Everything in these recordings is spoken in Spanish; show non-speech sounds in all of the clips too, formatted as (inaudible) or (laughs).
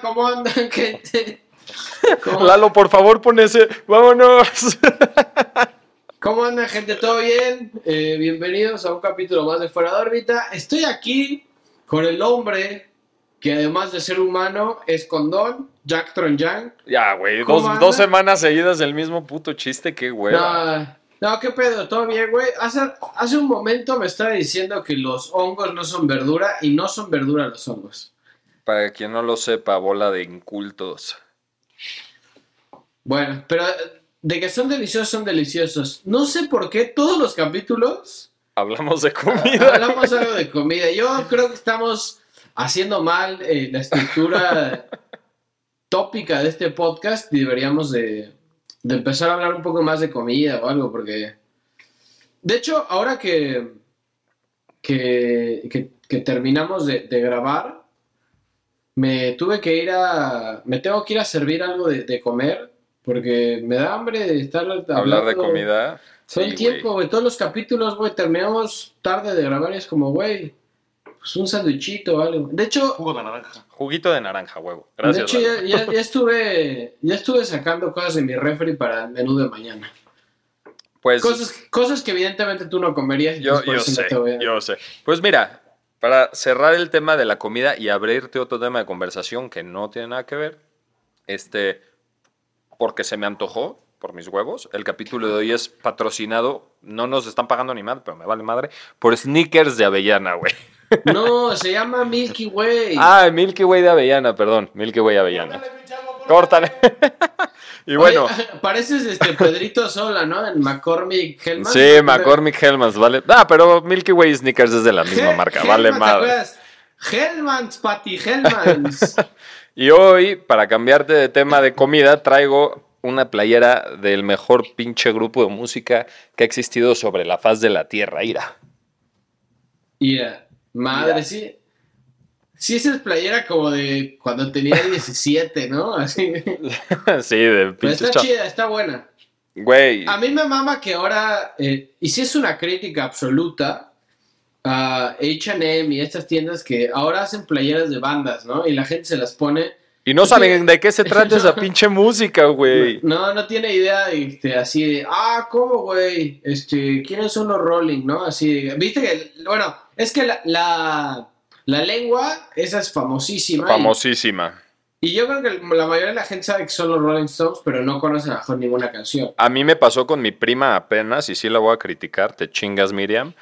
¿Cómo andan, (laughs) gente? ¿Cómo, Lalo, por favor, pon ese. Vámonos. (laughs) cómo andan, gente? ¿Todo bien? Eh, bienvenidos a un capítulo más de Fuera de órbita. Estoy aquí con el hombre que además de ser humano es condón, Jack Tronjan. ya, güey. ¿Cómo Dos, semanas seguidas del mismo puto chiste, qué güey. No, no, ¿qué pedo? ¿Todo bien, güey? Hace, hace un momento me estaba diciendo que los hongos no son verdura y no son verdura los hongos. Para quien no lo sepa, bola de incultos. Bueno, pero eh, de que son deliciosos, son deliciosos. No sé por qué todos los capítulos Hablamos de comida. hablamos algo de comida. Yo (laughs) creo que estamos haciendo mal eh, la estructura tópica de este podcast y deberíamos de, de empezar a hablar un poco más de comida o algo, porque... De hecho, ahora que, que, que- que terminamos de, de grabar, me tuve que ir a... Me tengo que ir a servir algo de, de comer, porque me da hambre de estar Hablar de hablando comida. todo Sí, el tiempo, güey. Todos los capítulos, güey, terminamos tarde de grabar y es como, güey, pues un sándwichito o algo. De hecho, Jugo de naranja. Juguito de naranja, huevo. de Gracias. hecho ya, Lalo. ya- (laughs) ya estuve, ya estuve sacando cosas de mi refri para el menú de mañana. Pues Cosas, cosas que evidentemente tú no comerías. y yo, yo sé, yo sé. Pues mira, para cerrar el tema de la comida y abrirte otro tema de conversación que no tiene nada que ver, este, porque se me antojó por mis huevos, el capítulo de hoy es patrocinado, no nos están pagando ni mal, pero me vale madre, por sneakers de avellana, güey. No, se llama Milky Way. Ah, Milky Way de avellana, perdón, Milky Way de avellana. Córtale. (laughs) y bueno, Oye, (laughs) pareces este Pedrito Sola, ¿no? En McCormick Hellman. sí, McCormick Hellmans, vale. Ah, pero Milky Way Sneakers es de la misma marca, vale Hellman, ¿te madre. Hellmans, Patty Hellmans. (laughs) Y hoy, para cambiarte de tema de comida, traigo una playera del mejor pinche grupo de música que ha existido sobre la faz de la tierra, Ira. Mira, madre, sí. Sí, esa es playera como de cuando tenía (laughs) 17, ¿no? Así. sí, de Pero está chida, está buena. Güey, A mí me mama que ahora, eh, y si es una crítica absoluta, a HM y estas tiendas que ahora hacen playeras de bandas, ¿no? Y la gente se las pone. y no saben de qué se trata (laughs) esa pinche música, güey. No, no tiene idea este, así de, ah, ¿cómo, güey? Este, ¿quiénes son los Rolling, no? Así, de- viste que, bueno, es que la, la, la lengua, esa es famosísima. Famosísima. Y, yo creo que la mayoría de la gente sabe que son los Rolling Stones, pero no conoce a lo mejor ninguna canción. A mí me pasó con mi prima apenas, y sí la voy a criticar, te chingas, Miriam.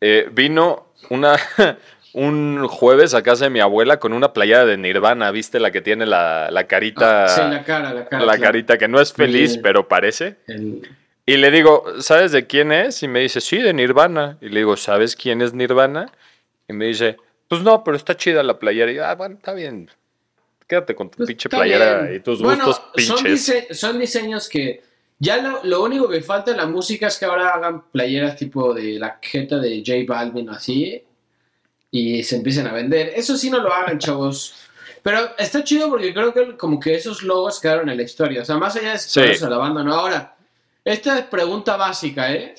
Eh, vino una, (laughs) un jueves a casa de mi abuela con una playera de Nirvana, ¿viste? La que tiene la, la carita. Ah, sí, la cara, la cara. la claro. carita que no es feliz, pero parece. El- Y le digo, ¿sabes de quién es? Y me dice, sí, de Nirvana. Y le digo, ¿sabes quién es Nirvana? Y me dice, pues no, pero está chida la playera. Y ah, bueno, está bien. Quédate con tu Pues, pinche playera bien. y tus Bueno, gustos Son, pinches. dise- son diseños que ya lo, lo único que falta en la música es que ahora hagan playeras tipo de la jeta de J Balvin o así y se empiecen a vender. Eso sí no lo hagan, chavos. Pero está chido porque creo que como que esos logos quedaron en la historia. O sea, más allá de Sí. a la banda, ¿no? Ahora, esta es pregunta básica, ¿eh?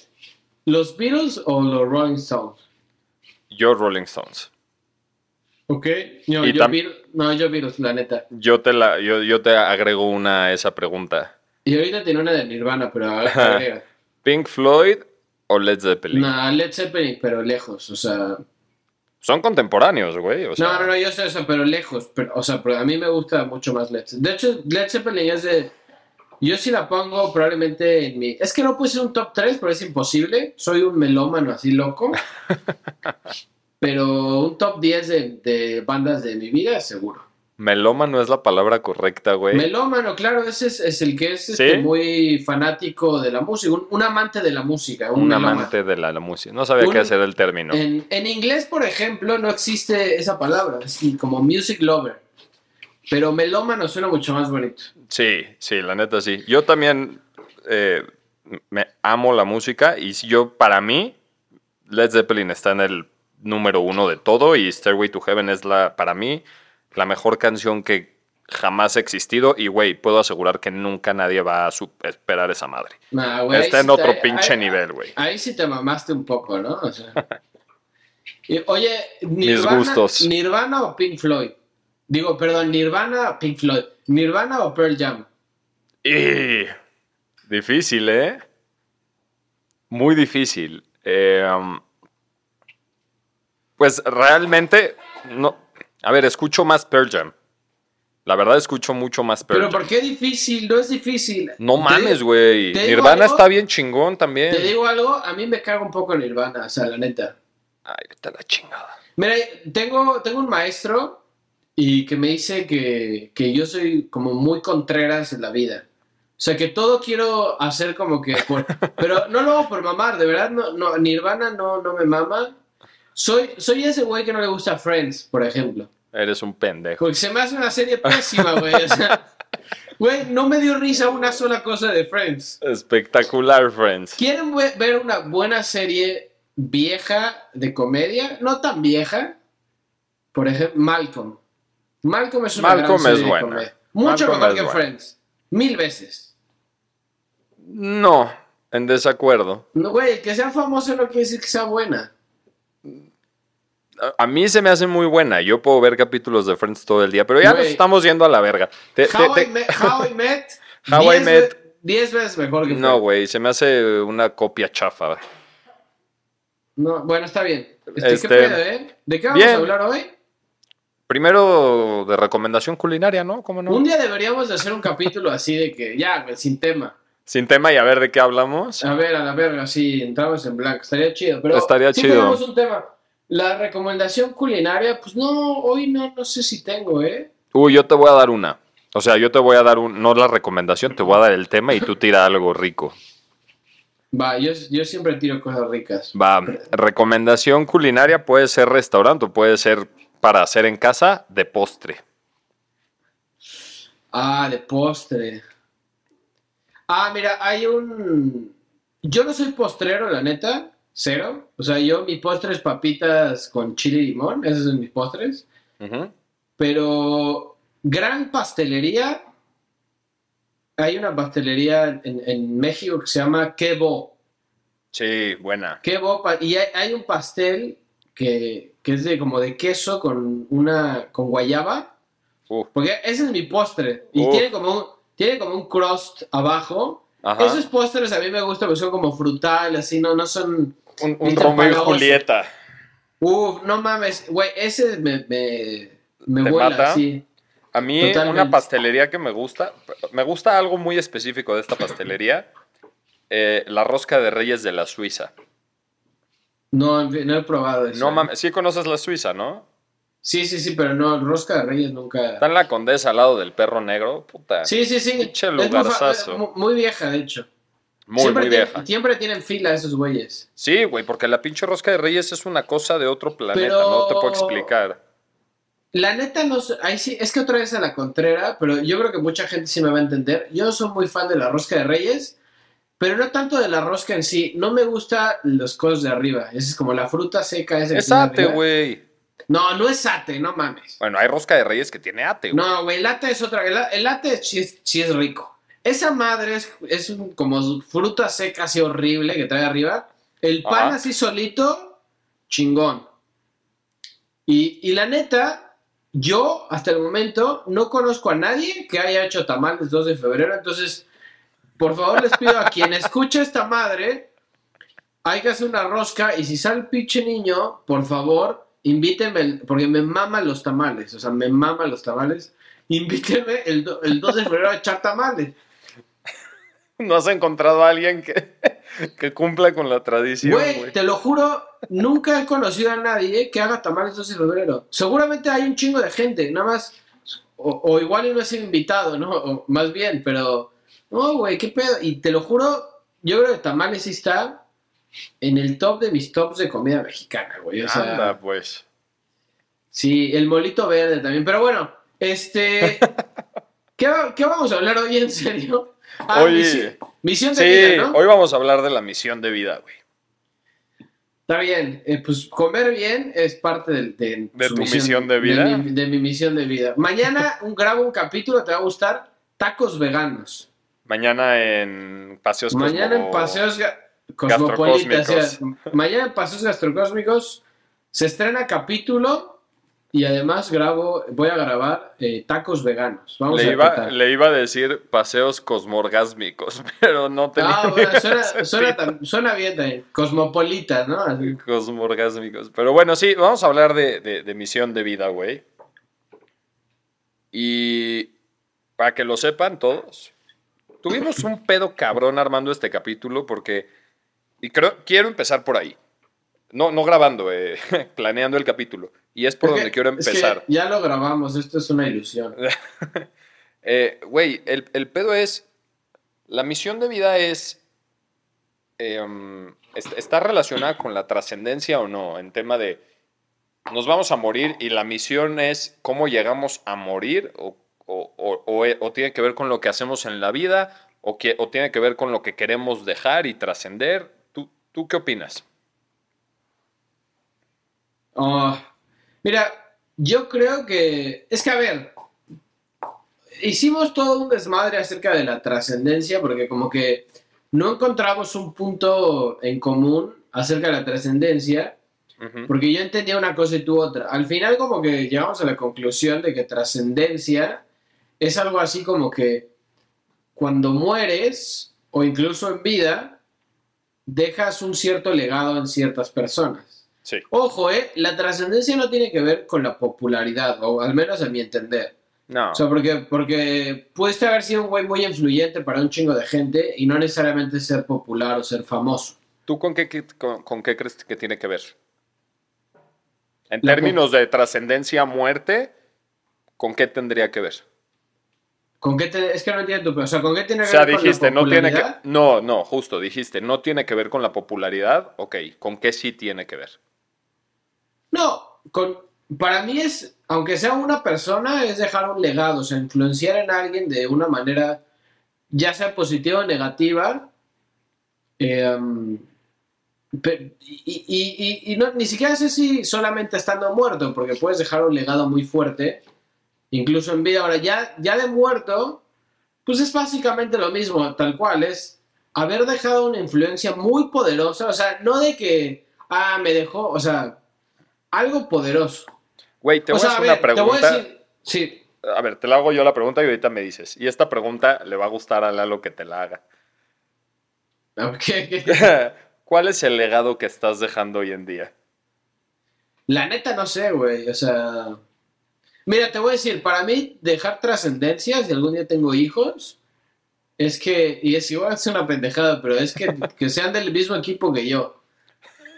¿Los Beatles o los Rolling Stones? Yo, Rolling Stones. Ok. No, Y yo, Beatles, no, yo la neta. Yo te, la, yo, yo te agrego una a esa pregunta. Y ahorita tiene una de Nirvana, pero agrega. ¿Pink Floyd o Led Zeppelin? No, Led Zeppelin, pero lejos, o sea... Son contemporáneos, güey. o sea, no, no, no, yo sé eso, pero lejos, pero, o sea, pero a mí me gusta mucho más Led Zeppelin. De hecho, Led Zeppelin es de... Yo sí la pongo probablemente en mi... Es que no puse un top 3, pero es imposible. Soy un melómano así loco. (laughs) pero un top 10 de, de bandas de mi vida, seguro. Meloma no es la palabra correcta, güey. Melómano, claro, ese es, es el que es este, ¿Sí? muy fanático de la música, un, un amante de la música. Un, Un melómano. amante de la, la música. No sabía Un- qué hacer el término. En, en inglés, por ejemplo, no existe esa palabra, es como music lover. Pero melómano suena mucho más bonito. Sí, sí, la neta sí. Yo también eh, me amo la música y yo, para mí, Led Zeppelin está en el número uno de todo y Stairway to Heaven es la, para mí, la mejor canción que jamás ha existido y, güey, puedo asegurar que nunca nadie va a superar esa madre. Nah, Está en otro te- pinche ahí- nivel, güey. Ahí sí te mamaste un poco, ¿no? O sea, (laughs) Y, oye, Nirvana, gustos. Nirvana o Pink Floyd. Digo, perdón, Nirvana o Pink Floyd. Nirvana o Pearl Jam. Y... Difícil, ¿eh? Muy difícil. Eh, um, pues realmente, no. A ver, escucho más Pearl Jam. La verdad, escucho mucho más Pearl Pero Jam. ¿por qué difícil? No es difícil. No mames, güey. Nirvana algo, está bien chingón también. Te digo algo, a mí me caga un poco Nirvana, o sea, la neta. Ay, vete a la chingada. Mira, tengo, tengo un maestro y que me dice que, que yo soy como muy contreras en la vida. O sea, que todo quiero hacer como que... por- (laughs) pero no lo hago por mamar, de verdad, no, no, Nirvana no, no me mama. Soy, soy ese güey que no le gusta Friends, por ejemplo. Eres un pendejo. Porque se me hace una serie pésima, güey. O sea, (laughs) güey, no me dio risa una sola cosa de Friends. Espectacular, Friends. ¿Quieren ver una buena serie vieja de comedia? No tan vieja. Por ejemplo, Malcolm. Malcolm es una Malcolm gran es serie de buena. comedia. Mucho Malcolm mejor es que buena. Friends. Mil veces. No, en desacuerdo. No, güey, que sea famosa no quiere decir que sea buena. A- mí se me hace muy buena. Yo puedo ver capítulos de Friends todo el día, pero ya nos estamos yendo a la verga. Te- How, te- I, Met, How I Met. (laughs) How I 10 Met- ve- 10 veces mejor que No, güey, se me hace una copia chafa. No, bueno, está bien. Este, Este, ¿Qué pedo, eh? ¿De qué vamos bien. a hablar hoy? Primero de recomendación culinaria, ¿no? ¿Cómo no? Un día deberíamos de hacer un capítulo así de que ya, sin tema. Sin tema y a ver de qué hablamos. A ver, a la verga, sí, entramos en blanco. Estaría chido, pero Estaría sí chido. tenemos un tema. La recomendación culinaria, pues no, hoy no, no sé si tengo, ¿eh? Uy, yo te voy a dar una. O sea, yo te voy a dar un, no la recomendación, te voy a dar el tema y tú tira algo rico. Va, yo, yo siempre tiro cosas ricas. Va, recomendación culinaria puede ser restaurante o puede ser para hacer en casa de postre. Ah, de postre. Ah, mira, hay un... Yo no soy postrero, la neta, cero. O sea, yo mi postre es papitas con chile y limón, esos son mis postres. Pero gran pastelería. Hay una pastelería en, en México que se llama Quebo. Sí, buena. Quebo, y hay, hay un pastel que, que es de como de queso con una con guayaba. Porque ese es mi postre. Y tiene como un, tiene como un crust abajo. ajá. Esos postres a mí me gustan porque son como frutal, así, no, no son. un, un Romeo y. Julieta. Uf, no mames, güey, ese me, me, me ¿Te vuela, mata? sí. A mí Totalmente. una pastelería que me gusta, me gusta algo muy específico de esta pastelería, eh, la rosca de reyes de la Suiza. No, no he probado eso. No mames, sí conoces la Suiza, ¿no? Sí, sí, sí, pero no, Rosca de Reyes nunca. Está en la Condesa al lado del perro negro, puta. Sí, sí, sí. Pinche muy, lugarzazo. mu- muy vieja, de hecho. muy, siempre muy vieja. siempre tienen fila esos güeyes. Sí, güey, porque la pinche rosca de reyes es una cosa de otro planeta, Pero- no te puedo explicar. La neta, no sé- ahí sí, es que otra vez a la contrera, pero yo creo que mucha gente sí me va a entender. Yo soy muy fan de la rosca de Reyes, pero no tanto de la rosca en sí. No me gusta los cosas de arriba. Esa es como la fruta seca. Es ate, güey. No, no es ate, no mames. Bueno, hay rosca de reyes que tiene ate, güey. No, güey, el ate es otra. El, el ate sí es, sí es rico. Esa madre es, es un- como fruta seca así horrible que trae arriba. El pan Ajá. así solito, chingón. Y, y la neta, yo hasta el momento no conozco a nadie que haya hecho tamales 2 de febrero. Entonces, por favor, les pido a (laughs) quien escuche esta madre, hay que hacer una rosca. Y si sale el pinche niño, por favor, invítenme, porque me maman los tamales. O sea, me maman los tamales. Invítenme el, do- el 2 de febrero a echar tamales. No has encontrado a alguien que, que cumpla con la tradición, Güey, te lo juro, nunca he conocido a nadie que haga tamales 12 de febrero. Seguramente hay un chingo de gente, nada más. O, o igual no sido invitado, ¿no? O más bien, pero. No, güey, qué pedo. Y te lo juro, yo creo que tamales sí está en el top de mis tops de comida mexicana, güey. O sea, Anda, pues. sí, el molito verde también. Pero bueno, este. (laughs) ¿Qué, va- qué vamos a hablar hoy en serio? Ah, Oye. misión, misión de Sí, vida, ¿no? hoy vamos a hablar de la misión de vida, güey. Está bien, eh, pues comer bien es parte de, ¿De tu misión de vida? De mi, de mi misión de vida. Mañana (laughs) un, grabo un capítulo, te va a gustar, tacos veganos. Mañana en Paseos Mañana en Paseos O sea, mañana en Paseos Gastrocósmicos, Se estrena capítulo y además grabo, voy a grabar eh, tacos veganos. Vamos Le a iba, le iba a decir paseos cosmorgásmicos, (laughs) pero no tenía Ah, bueno, suena, suena, bien. Cosmopolita, ¿no? Así. Cosmorgásmicos. Pero bueno, sí, vamos a hablar de, de- de misión de vida, güey. Y para que lo sepan todos, tuvimos un pedo cabrón armando este capítulo porque, y creo, quiero empezar por ahí. No, no grabando, eh, (laughs) planeando el capítulo. Y es por Es donde que- quiero es que empezar. ya lo grabamos, esto es una ilusión. (laughs) Eh, Güey, el, el pedo es. La misión de vida es. eh, um, est- está relacionada con la trascendencia o no, en tema de. Nos vamos a morir y la misión es cómo llegamos a morir o, o- o- o- o tiene que ver con lo que hacemos en la vida o, que, o tiene que ver con lo que queremos dejar y trascender. ¿Tú, ¿Tú qué opinas? Oh, mira, yo creo que. Es que, a ver. Hicimos todo un desmadre acerca de la trascendencia porque, como que no encontramos un punto en común acerca de la trascendencia. Porque yo entendía una cosa y tú otra. Al final, como que llegamos a la conclusión de que trascendencia es algo así como que cuando mueres, o incluso en vida, dejas un cierto legado en ciertas personas. Sí. Ojo, ¿eh? La trascendencia no tiene que ver con la popularidad, o al menos a mi entender. No. O sea, porque, porque pudiste haber sido un güey muy influyente para un chingo de gente y no necesariamente ser popular o ser famoso. ¿Tú con qué, con, con qué crees que tiene que ver? En La términos de trascendencia, muerte, ¿con qué tendría que ver? ¿Con qué te- es que no entiendo. O sea, ¿con qué tiene O que sea, ver con la no tiene que... popularidad? No, no, justo, dijiste, no tiene que ver con la popularidad. Ok, ¿con qué sí tiene que ver? No, con, para mí es, aunque sea una persona, es dejar un legado, o sea, influenciar en alguien de una manera, ya sea positiva o negativa. eh, pe- y y- y- y no, ni siquiera sé si solamente estando muerto, porque puedes dejar un legado muy fuerte, incluso en vida. Ahora, ya, ya de muerto, pues es básicamente lo mismo, tal cual, es haber dejado una influencia muy poderosa, o sea, no de que, ah, me dejó, o sea, algo poderoso. Güey, te o voy sea, a a hacer ver, una te voy a pregunta. decir, sí, A ver, te la hago yo la pregunta y ahorita me dices. Y esta pregunta le va a gustar a Lalo que te la haga. ¿qué- (laughs) qué? ¿Cuál es el legado que estás dejando hoy en día? La neta no sé, güey, o sea... Mira, te voy a decir, para mí dejar trascendencia, si algún día tengo hijos, es que, y es igual es una pendejada, pero es que, (laughs) que sean del mismo equipo que yo.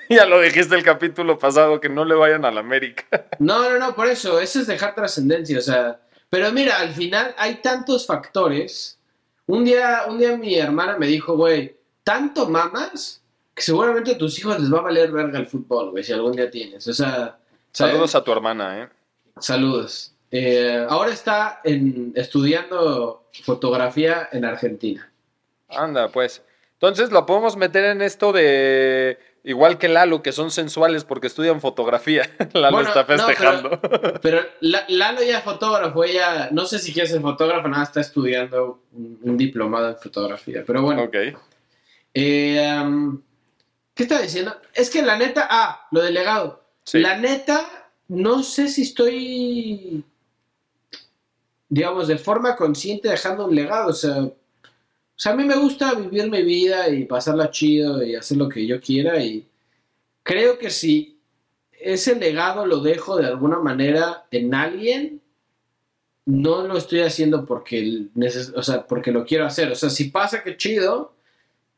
Ya lo dijiste el capítulo pasado, que no le vayan a la América. (laughs) No, no, no, por eso, eso es dejar trascendencia, o sea, pero mira, al final hay tantos factores. Un día, un día mi hermana me dijo, güey, tanto mamas que seguramente a tus hijos les va a valer verga el fútbol, güey, si algún día tienes. O sea, ¿sabes? Saludos a tu hermana, ¿eh? Saludos. Eh, ahora está en, estudiando fotografía en Argentina. Anda, pues. Entonces lo podemos meter en esto de. Igual que Lalo, que son sensuales porque estudian fotografía. (laughs) Lalo Bueno, está no, pero- festejando. (laughs) Pero La- Lalo ya es fotógrafo, ella no sé si quiere ser fotógrafo, nada, está estudiando un, un diplomado en fotografía. Pero bueno, ok. eh, um, ¿qué está diciendo? Es que la neta, ah, lo del legado. Sí. La neta, no sé si estoy, digamos, de forma consciente dejando un legado. O sea, a mí me gusta vivir mi vida y pasarla chido y hacer lo que yo quiera. Y creo que si ese legado lo dejo de alguna manera en alguien, no lo estoy haciendo porque, o sea, porque lo quiero hacer. O sea, si pasa, qué chido.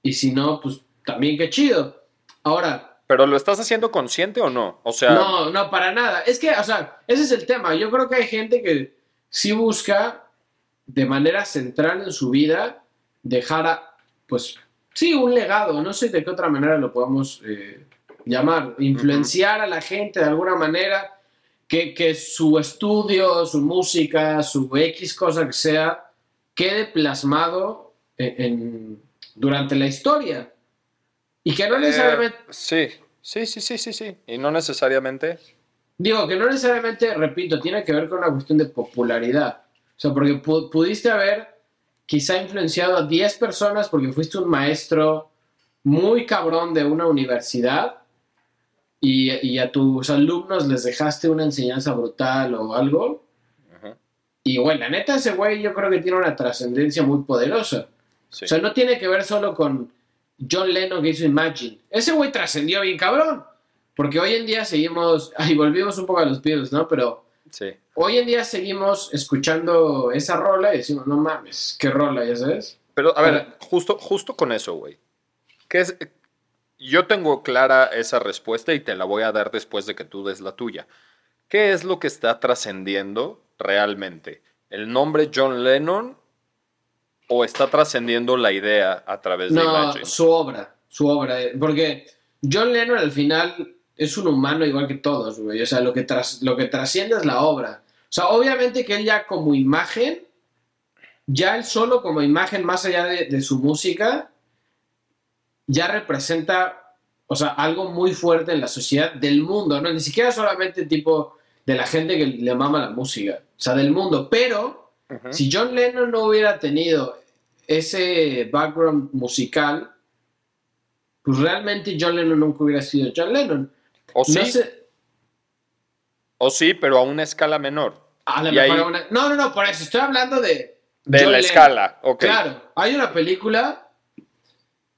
Y si no, pues también qué chido. Ahora, Pero ¿lo estás haciendo consciente o no? O sea, no, no, para nada. Es que, o sea, ese es el tema. Yo creo que hay gente que sí busca de manera central en su vida dejar, a- pues, sí, un legado. No sé de qué otra manera lo podemos eh, llamar. Influenciar a la gente de alguna manera. Que, que su estudio, su música, su X cosa que sea, quede plasmado en- en- durante la historia. Y que no eh, necesariamente... sí, sí, sí, sí, sí, sí. Y no necesariamente. Digo, que no necesariamente, repito, tiene que ver con una cuestión de popularidad. O sea, porque pu- pudiste haber quizá influenciado a 10 personas porque fuiste un maestro muy cabrón de una universidad y, y a tus alumnos les dejaste una enseñanza brutal o algo. Y güey, la neta, ese güey yo creo que tiene una trascendencia muy poderosa. Sí. O sea, no tiene que ver solo con John Lennon que hizo Imagine. Ese güey trascendió bien cabrón. Porque hoy en día seguimos, (laughs) ay, volvimos un poco a los Beatles, ¿no? Pero sí. hoy en día seguimos escuchando esa rola y decimos, no mames, qué rola, ya sabes. Pero, a ver, justo, justo con eso, güey. ¿Qué es? Yo tengo clara esa respuesta y te la voy a dar después de que tú des la tuya. ¿Qué es lo que está trascendiendo realmente? ¿El nombre John Lennon o está trascendiendo la idea a través de Imagine? su obra, su obra. eh, Porque John Lennon al final es un humano igual que todos, güey. O sea, lo que, tras, lo que trasciende es la obra. O sea, obviamente que él ya como imagen, ya él solo como imagen, más allá de, de su música, ya representa, o sea, algo muy fuerte en la sociedad del mundo, ¿no? Ni siquiera solamente tipo de la gente que le mama la música, o sea, del mundo. Pero si John Lennon no hubiera tenido ese background musical, pues realmente John Lennon nunca hubiera sido John Lennon. O sí, No sé, o sí, pero a una escala menor. a lo Y mejor ahí- una- No, no, no, por eso estoy hablando de... De John la Lennon. escala, ok. Claro, hay una película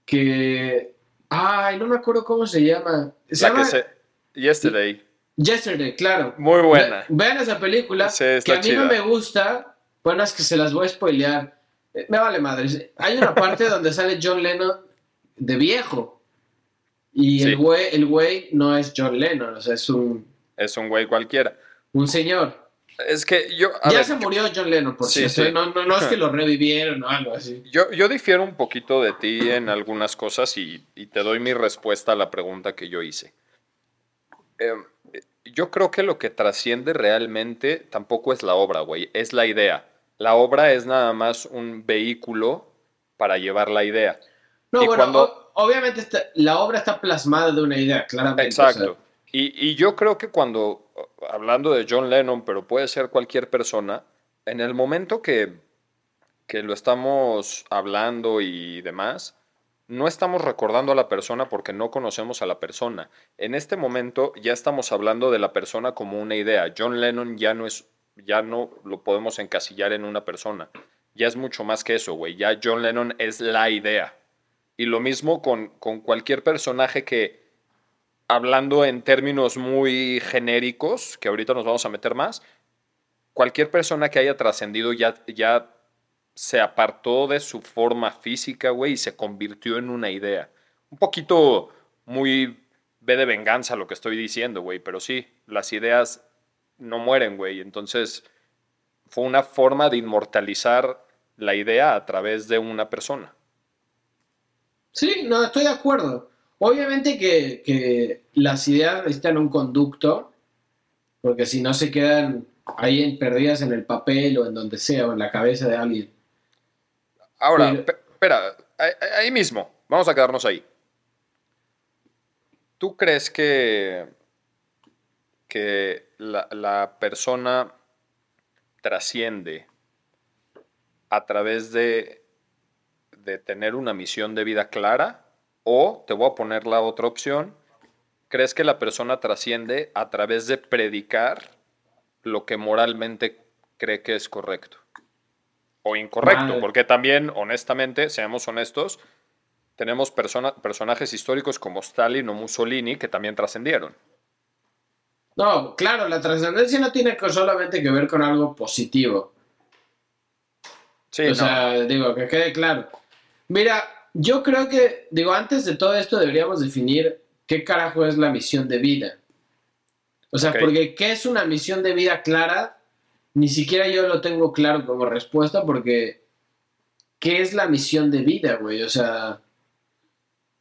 que... Ay, no me acuerdo cómo se llama. Se La llama que se... Yesterday. Yesterday, claro. Muy buena. Ve- Vean esa película, Sí, que a mí no me gusta. Bueno, es que se las voy a spoilear. Eh, Me vale madre. Hay una parte donde sale John Lennon de viejo. Y Sí. el güey el güey no es John Lennon, o sea, es un, Es un güey cualquiera. un señor. Es que yo... ya ver, se murió John Lennon, por Sí, cierto. sí. ¿eh? No, no, no es que lo (laughs) revivieron o algo así. Yo, yo difiero un poquito de ti en algunas cosas y, y te doy mi respuesta a la pregunta que yo hice. Em, yo creo que lo que trasciende realmente tampoco es la obra, güey, es la idea. La obra es nada más un vehículo para llevar la idea. No, Y bueno, cuando- obviamente está- la obra está plasmada de una idea, claramente. o sea, Exacto. Y, y yo creo que cuando, hablando de John Lennon, pero puede ser cualquier persona, en el momento que, que lo estamos hablando y demás, no estamos recordando a la persona porque no conocemos a la persona. En este momento ya estamos hablando de la persona como una idea. John Lennon ya no es, ya no lo podemos encasillar en una persona. Ya es mucho más que eso, güey. Ya John Lennon es la idea. Y lo mismo con, con cualquier personaje que, hablando en términos muy genéricos, que ahorita nos vamos a meter más, cualquier persona que haya trascendido ya, ya se apartó de su forma física, güey, y se convirtió en una idea. Un poquito muy ve de venganza lo que estoy diciendo, güey, pero sí, las ideas no mueren, güey. Entonces, fue una forma de inmortalizar la idea a través de una persona. Sí, no, estoy de acuerdo. Obviamente que, que las ideas necesitan un conducto, porque si no se quedan ahí en- perdidas en el papel o en donde sea, o en la cabeza de alguien. Ahora, Pero- espera, ahí, ahí mismo, vamos a quedarnos ahí. ¿Tú crees que, que la, la persona trasciende a través de, de tener una misión de vida clara? O, te voy a poner la otra opción, ¿crees que la persona trasciende a través de predicar lo que moralmente cree que es correcto? O incorrecto, Madre. porque también, honestamente, seamos honestos, tenemos persona- personajes históricos como Stalin o Mussolini que también trascendieron. No, claro, la trascendencia no tiene solamente que ver con algo positivo. Sí, o no. sea, digo, que quede claro. Mira, yo creo que, digo, antes de todo esto deberíamos definir qué carajo es la misión de vida. O sea, porque qué es una misión de vida clara, ni siquiera yo lo tengo claro como respuesta, porque ¿qué es la misión de vida, güey? O sea,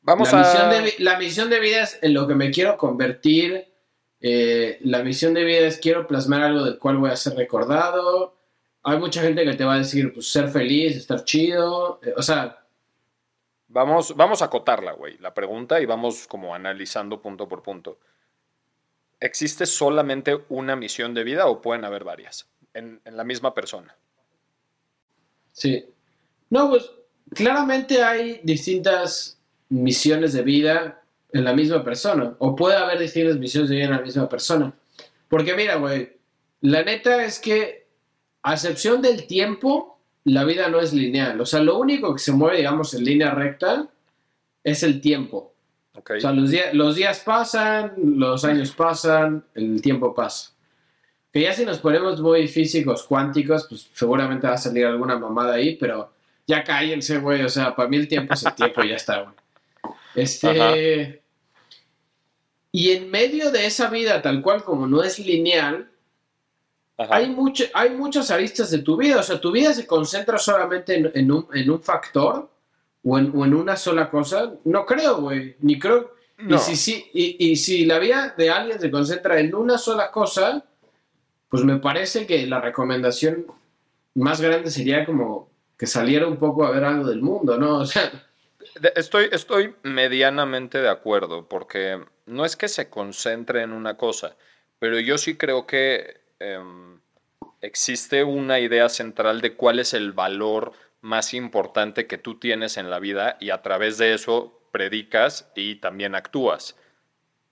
Vamos la, a... misión de, vi- la misión de vida es en lo que me quiero convertir. Eh, la misión de vida es quiero plasmar algo del cual voy a ser recordado. Hay mucha gente que te va a decir, pues, ser feliz, estar chido. eh, o sea, Vamos, vamos a acotarla, güey, la pregunta y vamos como analizando punto por punto. ¿Existe solamente una misión de vida o pueden haber varias en, en la misma persona? sí. No, pues, claramente hay distintas misiones de vida en la misma persona. O puede haber distintas misiones de vida en la misma persona. Porque mira, güey, la neta es que, a excepción del tiempo, la vida no es lineal. O sea, lo único que se mueve, digamos, en línea recta es el tiempo. Ok. O sea, los, días los días pasan, los años pasan, el tiempo pasa. Que ya si nos ponemos muy físicos, cuánticos, pues seguramente va a salir alguna mamada ahí, pero ya cállense, güey. O sea, para mí el tiempo es el tiempo y ya está, güey. Este. Ajá. Y en medio de esa vida, tal cual como no es lineal, Ajá. hay, mucho, hay muchas aristas de tu vida. O sea, tu vida se concentra solamente en, en un, en un factor o en, o en una sola cosa. No creo, güey. Ni creo. No. Y, si, si- y, y si la vida de alguien se concentra en una sola cosa, pues me parece que la recomendación más grande sería como que saliera un poco a ver algo del mundo, ¿no? O sea, Estoy, estoy medianamente de acuerdo, porque no es que se concentre en una cosa, pero yo sí creo que em, existe una idea central de cuál es el valor más importante que tú tienes en la vida y a través de eso predicas y también actúas.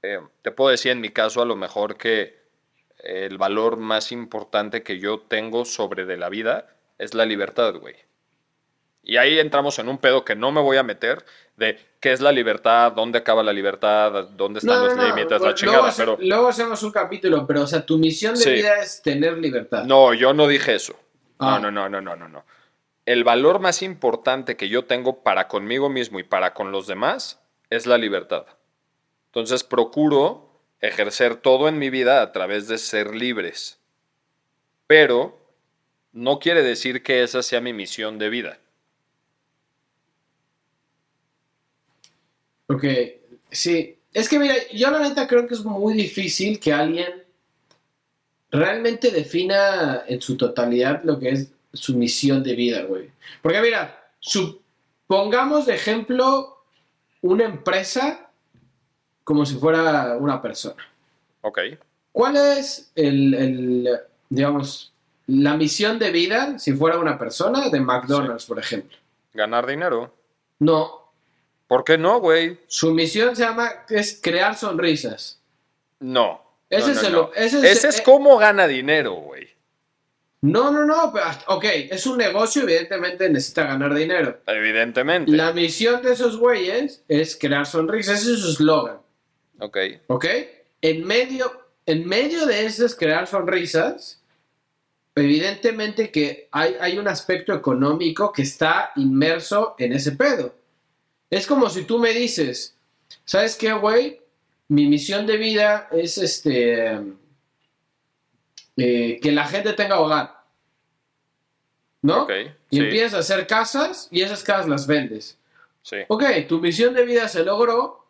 Em, te puedo decir en mi caso a lo mejor que el valor más importante que yo tengo sobre de la vida es la libertad, güey. Y ahí entramos en un pedo que no me voy a meter de qué es la libertad, dónde acaba la libertad, dónde están no, los no, no, límites, la luego chingada, hace- pero luego hacemos un capítulo, pero o sea, tu misión de Sí. vida es tener libertad. no, yo no dije eso. Ah. No, no, no, no, no, no, no. El valor más importante que yo tengo para conmigo mismo y para con los demás es la libertad. Entonces procuro ejercer todo en mi vida a través de ser libres. Pero no quiere decir que esa sea mi misión de vida. Ok, sí. Es que mira, yo la neta creo que es muy difícil que alguien realmente defina en su totalidad lo que es su misión de vida, güey. Porque mira, supongamos de ejemplo una empresa como si fuera una persona. Ok. ¿Cuál es el, el, digamos, la misión de vida si fuera una persona de McDonald's, por ejemplo? Ganar dinero. No, ¿Por qué no, güey? su misión se llama, es crear sonrisas. No. Ese no, es el- no. ese es- Ese es eh, cómo gana dinero, güey. No, no, no, pero, ok, es un negocio, evidentemente necesita ganar dinero. Evidentemente. La misión de esos güeyes es crear sonrisas, ese es su eslogan, Ok. ¿ok? En medio, en medio de esas crear sonrisas, evidentemente que hay, hay un aspecto económico que está inmerso en ese pedo. Es como si tú me dices, ¿sabes qué, güey? Mi misión de vida es este eh, que la gente tenga hogar. ¿no? Ok. Y sí, empiezas a hacer casas y esas casas las vendes. sí. Ok, tu misión de vida se logró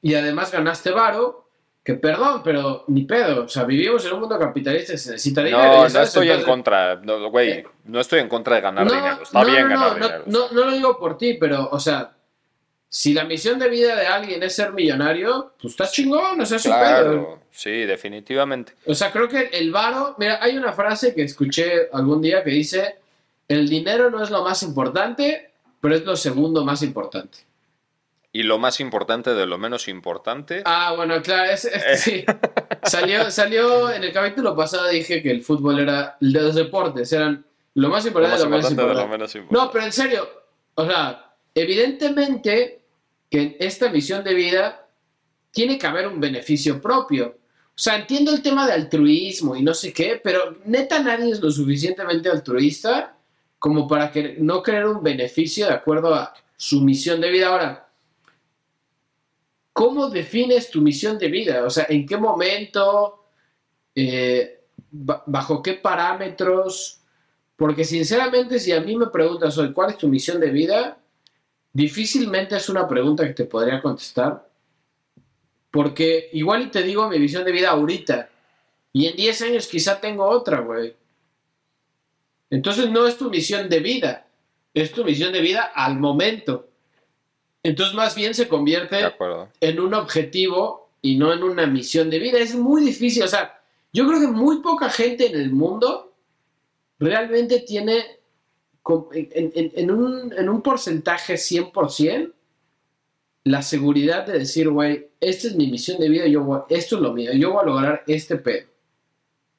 y además ganaste varo. Que perdón, pero ni pedo. O sea, vivimos en un mundo capitalista y se necesita dinero. No, no estoy en contra, no, güey, Eh, no estoy en contra de ganar No, dinero. Está no, bien ganar dinero. No, no lo digo por ti, pero, o sea, si la misión de vida de alguien es ser millonario, pues está chingón, o sea, claro, sí, definitivamente. O sea, creo que el varo, mira, hay una frase que escuché algún día que dice, el dinero no es lo más importante, pero es lo segundo más importante. Y lo más importante de lo menos importante, Ah, bueno, claro, es, es- sí. Salió, salió en el capítulo pasado, dije que el fútbol era, de los deportes eran lo más lo importante más y lo menos importante de lo importante. menos importante. No, pero en serio, o sea, evidentemente que en esta misión de vida tiene que haber un beneficio propio. O sea, entiendo el tema de altruismo y no sé qué, pero neta nadie es lo suficientemente altruista como para que no crear un beneficio de acuerdo a su misión de vida. Ahora, ¿cómo defines tu misión de vida? O sea, ¿en qué momento? Eh, ba- ¿Bajo qué parámetros? Porque sinceramente, si a mí me preguntas hoy, ¿cuál es tu misión de vida? Difícilmente es una pregunta que te podría contestar. Porque igual y te digo mi visión de vida ahorita. Y en 10 años quizá tengo otra, güey. Entonces no es tu misión de vida. Es tu misión de vida al momento. Entonces más bien se convierte en un objetivo y no en una misión de vida. Es muy difícil. O sea, yo creo que muy poca gente en el mundo realmente tiene en, un, en un porcentaje 100% la seguridad de decir, güey, esta es mi misión de vida, yo voy- esto es lo mío, yo voy a lograr este pedo.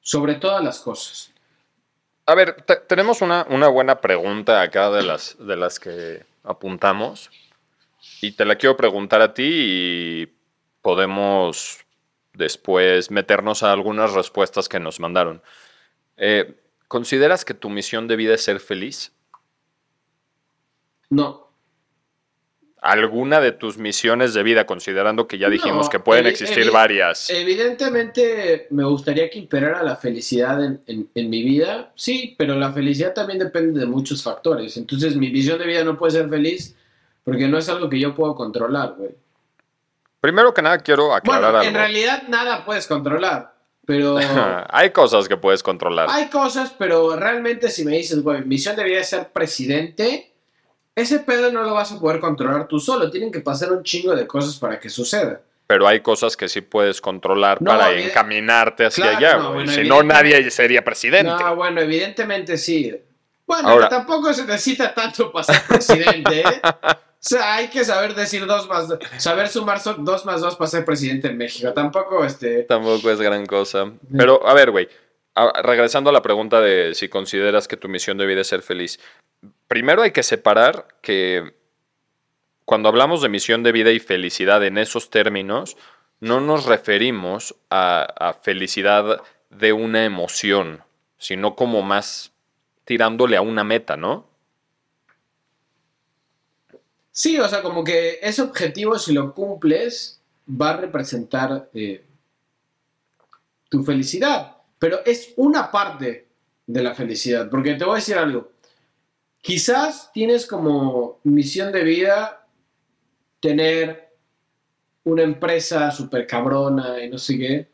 Sobre todas las cosas. A ver, te- tenemos una, una buena pregunta acá de las, de las que apuntamos. Y te la quiero preguntar a ti y podemos después meternos a algunas respuestas que nos mandaron. Eh, ¿Consideras que tu misión de vida es ser feliz? No. ¿Alguna de tus misiones de vida, considerando que ya dijimos No, que pueden existir varias? Evidentemente me gustaría que imperara la felicidad en, en- en mi vida, sí, pero la felicidad también depende de muchos factores. Entonces mi visión de vida no puede ser feliz porque no es algo que yo puedo controlar, güey. Primero que nada, quiero aclarar Bueno, en algo. realidad nada puedes controlar, pero (laughs) Hay cosas que puedes controlar. hay cosas, pero realmente si me dices, güey, mi misión de vida es ser presidente, ese pedo no lo vas a poder controlar tú solo. Tienen que pasar un chingo de cosas para que suceda. Pero hay cosas que sí puedes controlar No, para encaminarte hacia Claro, allá, no, güey. bueno, si no, nadie sería presidente. No, bueno, evidentemente sí. Bueno, Ahora- tampoco se necesita tanto para ser presidente, ¿eh? O sea, hay que saber decir dos más dos, saber sumar dos más dos para ser presidente en México. Tampoco, este. Tampoco es gran cosa. Pero, a ver, güey. A- Regresando a la pregunta de si consideras que tu misión de vida es ser feliz. Primero hay que separar que cuando hablamos de misión de vida y felicidad en esos términos, no nos referimos a, a felicidad de una emoción, sino como más tirándole a una meta, ¿no? Sí, o sea, como que ese objetivo, si lo cumples, va a representar eh, tu felicidad. Pero es una parte de la felicidad. Porque te voy a decir algo. Quizás tienes como misión de vida tener una empresa súper cabrona y no sé qué,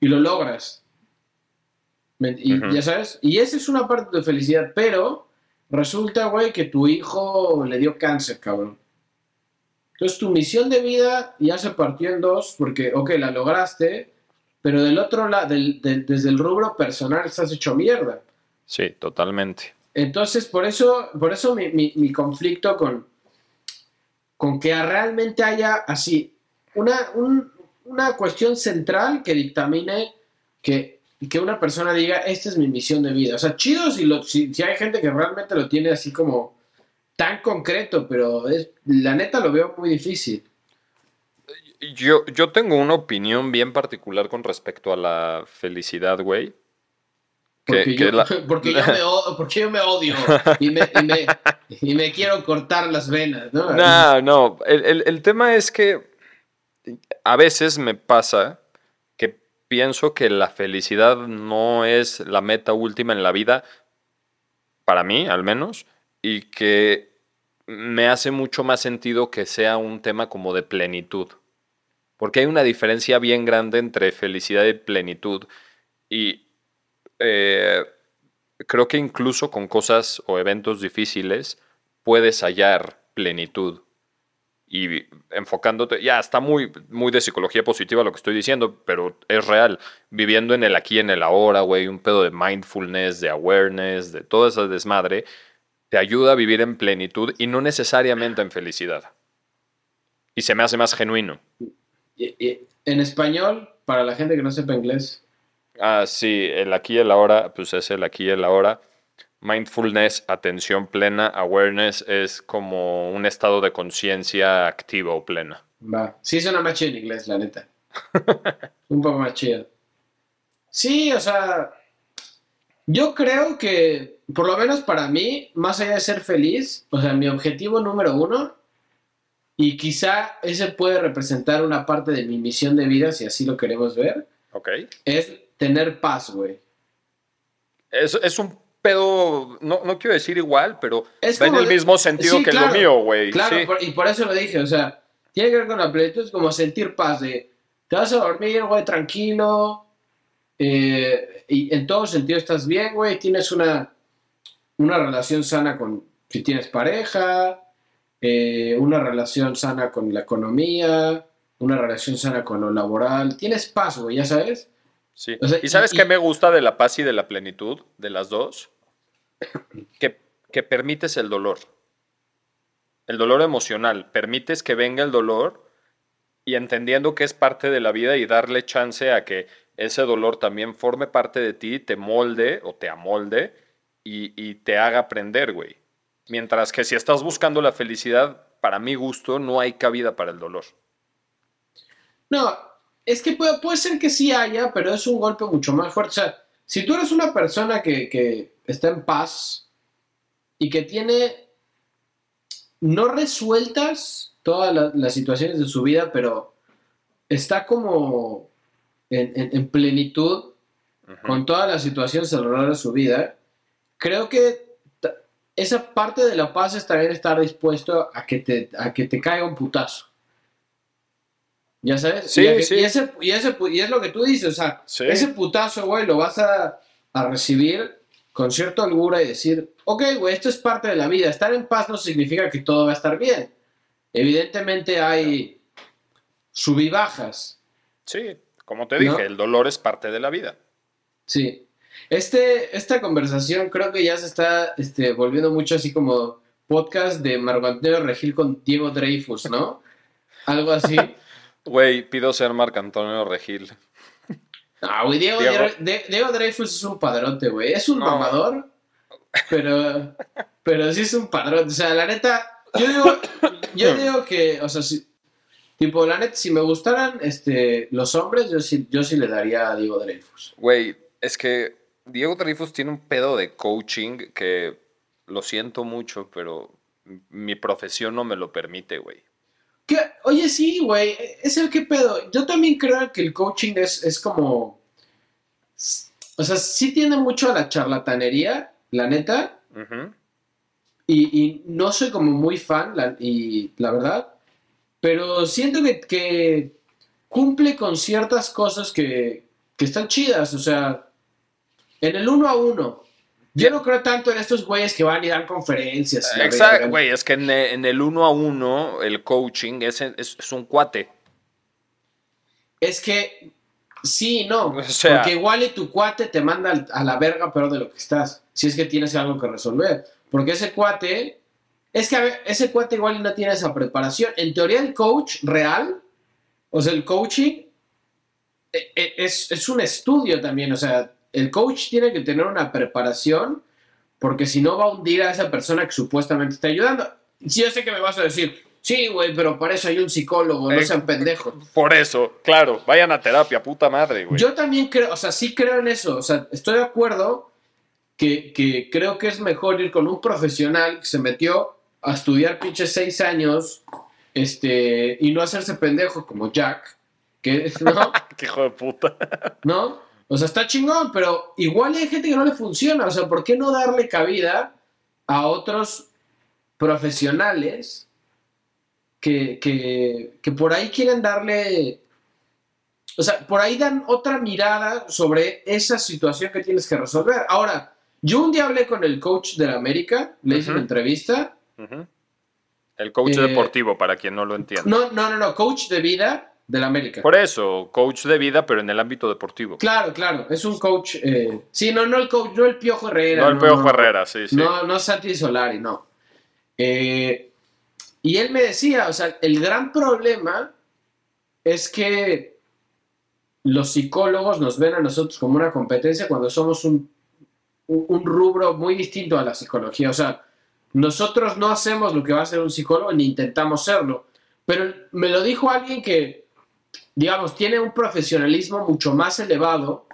y lo logras. Y ya sabes, y esa es una parte de felicidad, pero resulta, güey, que tu hijo le dio cáncer, cabrón. Entonces tu misión de vida ya se partió en dos, porque, ok, la lograste, pero del otro lado, del- del- desde el rubro personal estás hecho mierda. Sí, totalmente. Entonces, por eso, por eso mi, mi- mi conflicto con, con que realmente haya así una, un- una cuestión central que dictamine que, que una persona diga, esta es mi misión de vida. O sea, chido si, lo, si, si hay gente que realmente lo tiene así como tan concreto, pero es, la neta lo veo muy difícil. Yo, yo tengo una opinión bien particular con respecto a la felicidad, güey. Que- Porque, que yo, la- (laughs) porque, yo me, o- porque yo me odio y me, y me- y me quiero cortar las venas, ¿no? (laughs) No, no. El, el- el tema es que a veces me pasa que pienso que la felicidad no es la meta última en la vida, para mí al menos, y que me hace mucho más sentido que sea un tema como de plenitud. Porque hay una diferencia bien grande entre felicidad y plenitud. Y eh, creo que incluso con cosas o eventos difíciles puedes hallar plenitud. Y enfocándote, ya está muy, muy de psicología positiva lo que estoy diciendo, pero es real. Viviendo en el aquí en el ahora, güey, un pedo de mindfulness, de awareness, de toda esa desmadre, te ayuda a vivir en plenitud y no necesariamente en felicidad. Y se me hace más genuino. En español, para la gente que no sepa inglés, Ah, sí, el aquí y el ahora, pues es el aquí y el ahora. Mindfulness, atención plena, awareness es como un estado de conciencia activa o plena. va. Sí suena más chido en inglés, la neta. (laughs) Un poco más chido. Sí, o sea, yo creo que, por lo menos para mí, más allá de ser feliz, o sea, mi objetivo número uno, y quizá ese puede representar una parte de mi misión de vida, si así lo queremos ver, Ok. es tener paz, güey. Es, es un pedo, no, no quiero decir igual, pero Es va en el de- mismo sentido Sí, que claro, lo mío, güey. Claro, sí. por- y por eso lo dije, o sea, tiene que ver con la plenitud, es como sentir paz, de te vas a dormir, güey, tranquilo, eh, y en todo sentido estás bien, güey, tienes una, una relación sana con, si tienes pareja, eh, una relación sana con la economía, una relación sana con lo laboral, tienes paz, güey, ya sabes. Sí. O sea, ¿Y sabes y- qué me gusta de la paz y de la plenitud, de las dos? Que, que permites el dolor. el dolor emocional. Permites que venga el dolor y entendiendo que es parte de la vida y darle chance a que ese dolor también forme parte de ti, te molde o te amolde y, y te haga aprender, güey. Mientras que si estás buscando la felicidad, para mi gusto, no hay cabida para el dolor. No, es que puede, puede ser que sí haya, pero es un golpe mucho más fuerte. O sea, si tú eres una persona que, que está en paz y que tiene no resueltas todas la- las situaciones de su vida, pero está como en, en- en plenitud con todas las situaciones alrededor de su vida, creo que esa parte de la paz es también estar dispuesto a que te, a que te caiga un putazo. ¿Ya sabes? Sí, y, que- sí. y ese, y, ese y es lo que tú dices, o sea, Sí. ese putazo, güey, lo vas a, a recibir con cierta holgura y decir, ok, güey, esto es parte de la vida. Estar en paz no significa que todo va a estar bien. Evidentemente hay subibajas. Sí, como te dije, ¿No? el dolor es parte de la vida. Sí. Este, esta conversación creo que ya se está este, volviendo mucho así como podcast de Marco Antonio Regil con Diego Dreyfus, ¿no? Algo así. (laughs) Güey, pido ser Marco Antonio Regil. Ah, güey, Diego, Diego. Diego Dreyfus es un padrote, güey. Es un No. mamador, pero, pero sí es un padrote. O sea, la neta, yo digo, yo digo que, o sea, si, tipo, la neta, si me gustaran este, los hombres, yo sí, yo sí le daría a Diego Dreyfus. Güey, es que Diego Dreyfus tiene un pedo de coaching que lo siento mucho, pero mi profesión no me lo permite, güey. ¿Qué? Oye, sí, güey, es el que pedo. Yo también creo que el coaching es, es como. O sea, sí tiene mucho a la charlatanería, la neta. Y, y no soy como muy fan, la, y la verdad. Pero siento que, que cumple con ciertas cosas que, que están chidas. O sea, en el uno a uno. Yo no creo tanto en estos güeyes que van y dan conferencias. Exacto, güey, es que en, e- en el uno a uno, el coaching es, es, es un cuate. Es que sí, no. O sea- porque igual y tu cuate te manda a la verga peor de lo que estás. Si es que tienes algo que resolver. Porque ese cuate. Es que a ver, ese cuate igual y no tiene esa preparación. En teoría, el coach real, o sea, el coaching, e- e- es, es un estudio también. O sea, el coach tiene que tener una preparación. Porque si no va a hundir a esa persona que supuestamente está ayudando. Sí, yo sé que me vas a decir, sí, güey, pero para eso hay un psicólogo, no Eh, sean pendejos. Por eso, claro, vayan a terapia, puta madre, güey. Yo también creo, o sea, sí creo en eso. O sea, estoy de acuerdo que, que creo que es mejor ir con un profesional que se metió a estudiar pinches seis años este, y no hacerse pendejo como Jack. Que, ¿no? (laughs) Qué hijo de puta. ¿No? O sea, está chingón, pero igual hay gente que no le funciona. O sea, ¿por qué no darle cabida a otros profesionales que, que, que por ahí quieren darle... O sea, por ahí dan otra mirada sobre esa situación que tienes que resolver. Ahora, yo un día hablé con el coach de la América, le hice una entrevista. El coach Eh, deportivo, para quien no lo entienda. No, no, no, no, coach de vida de la América. Por eso, coach de vida, pero en el ámbito deportivo. Claro, claro, es un coach. eh, sí, no, no el coach, no el Piojo Herrera. no el Piojo Herrera, sí, sí. No, no Santi Solari, no. Eh, y él me decía, o sea, el gran problema es que los psicólogos nos ven a nosotros como una competencia cuando somos un, un- un rubro muy distinto a la psicología. O sea, nosotros no hacemos lo que va a hacer un psicólogo ni intentamos serlo. Pero me lo dijo alguien que, digamos, tiene un profesionalismo mucho más elevado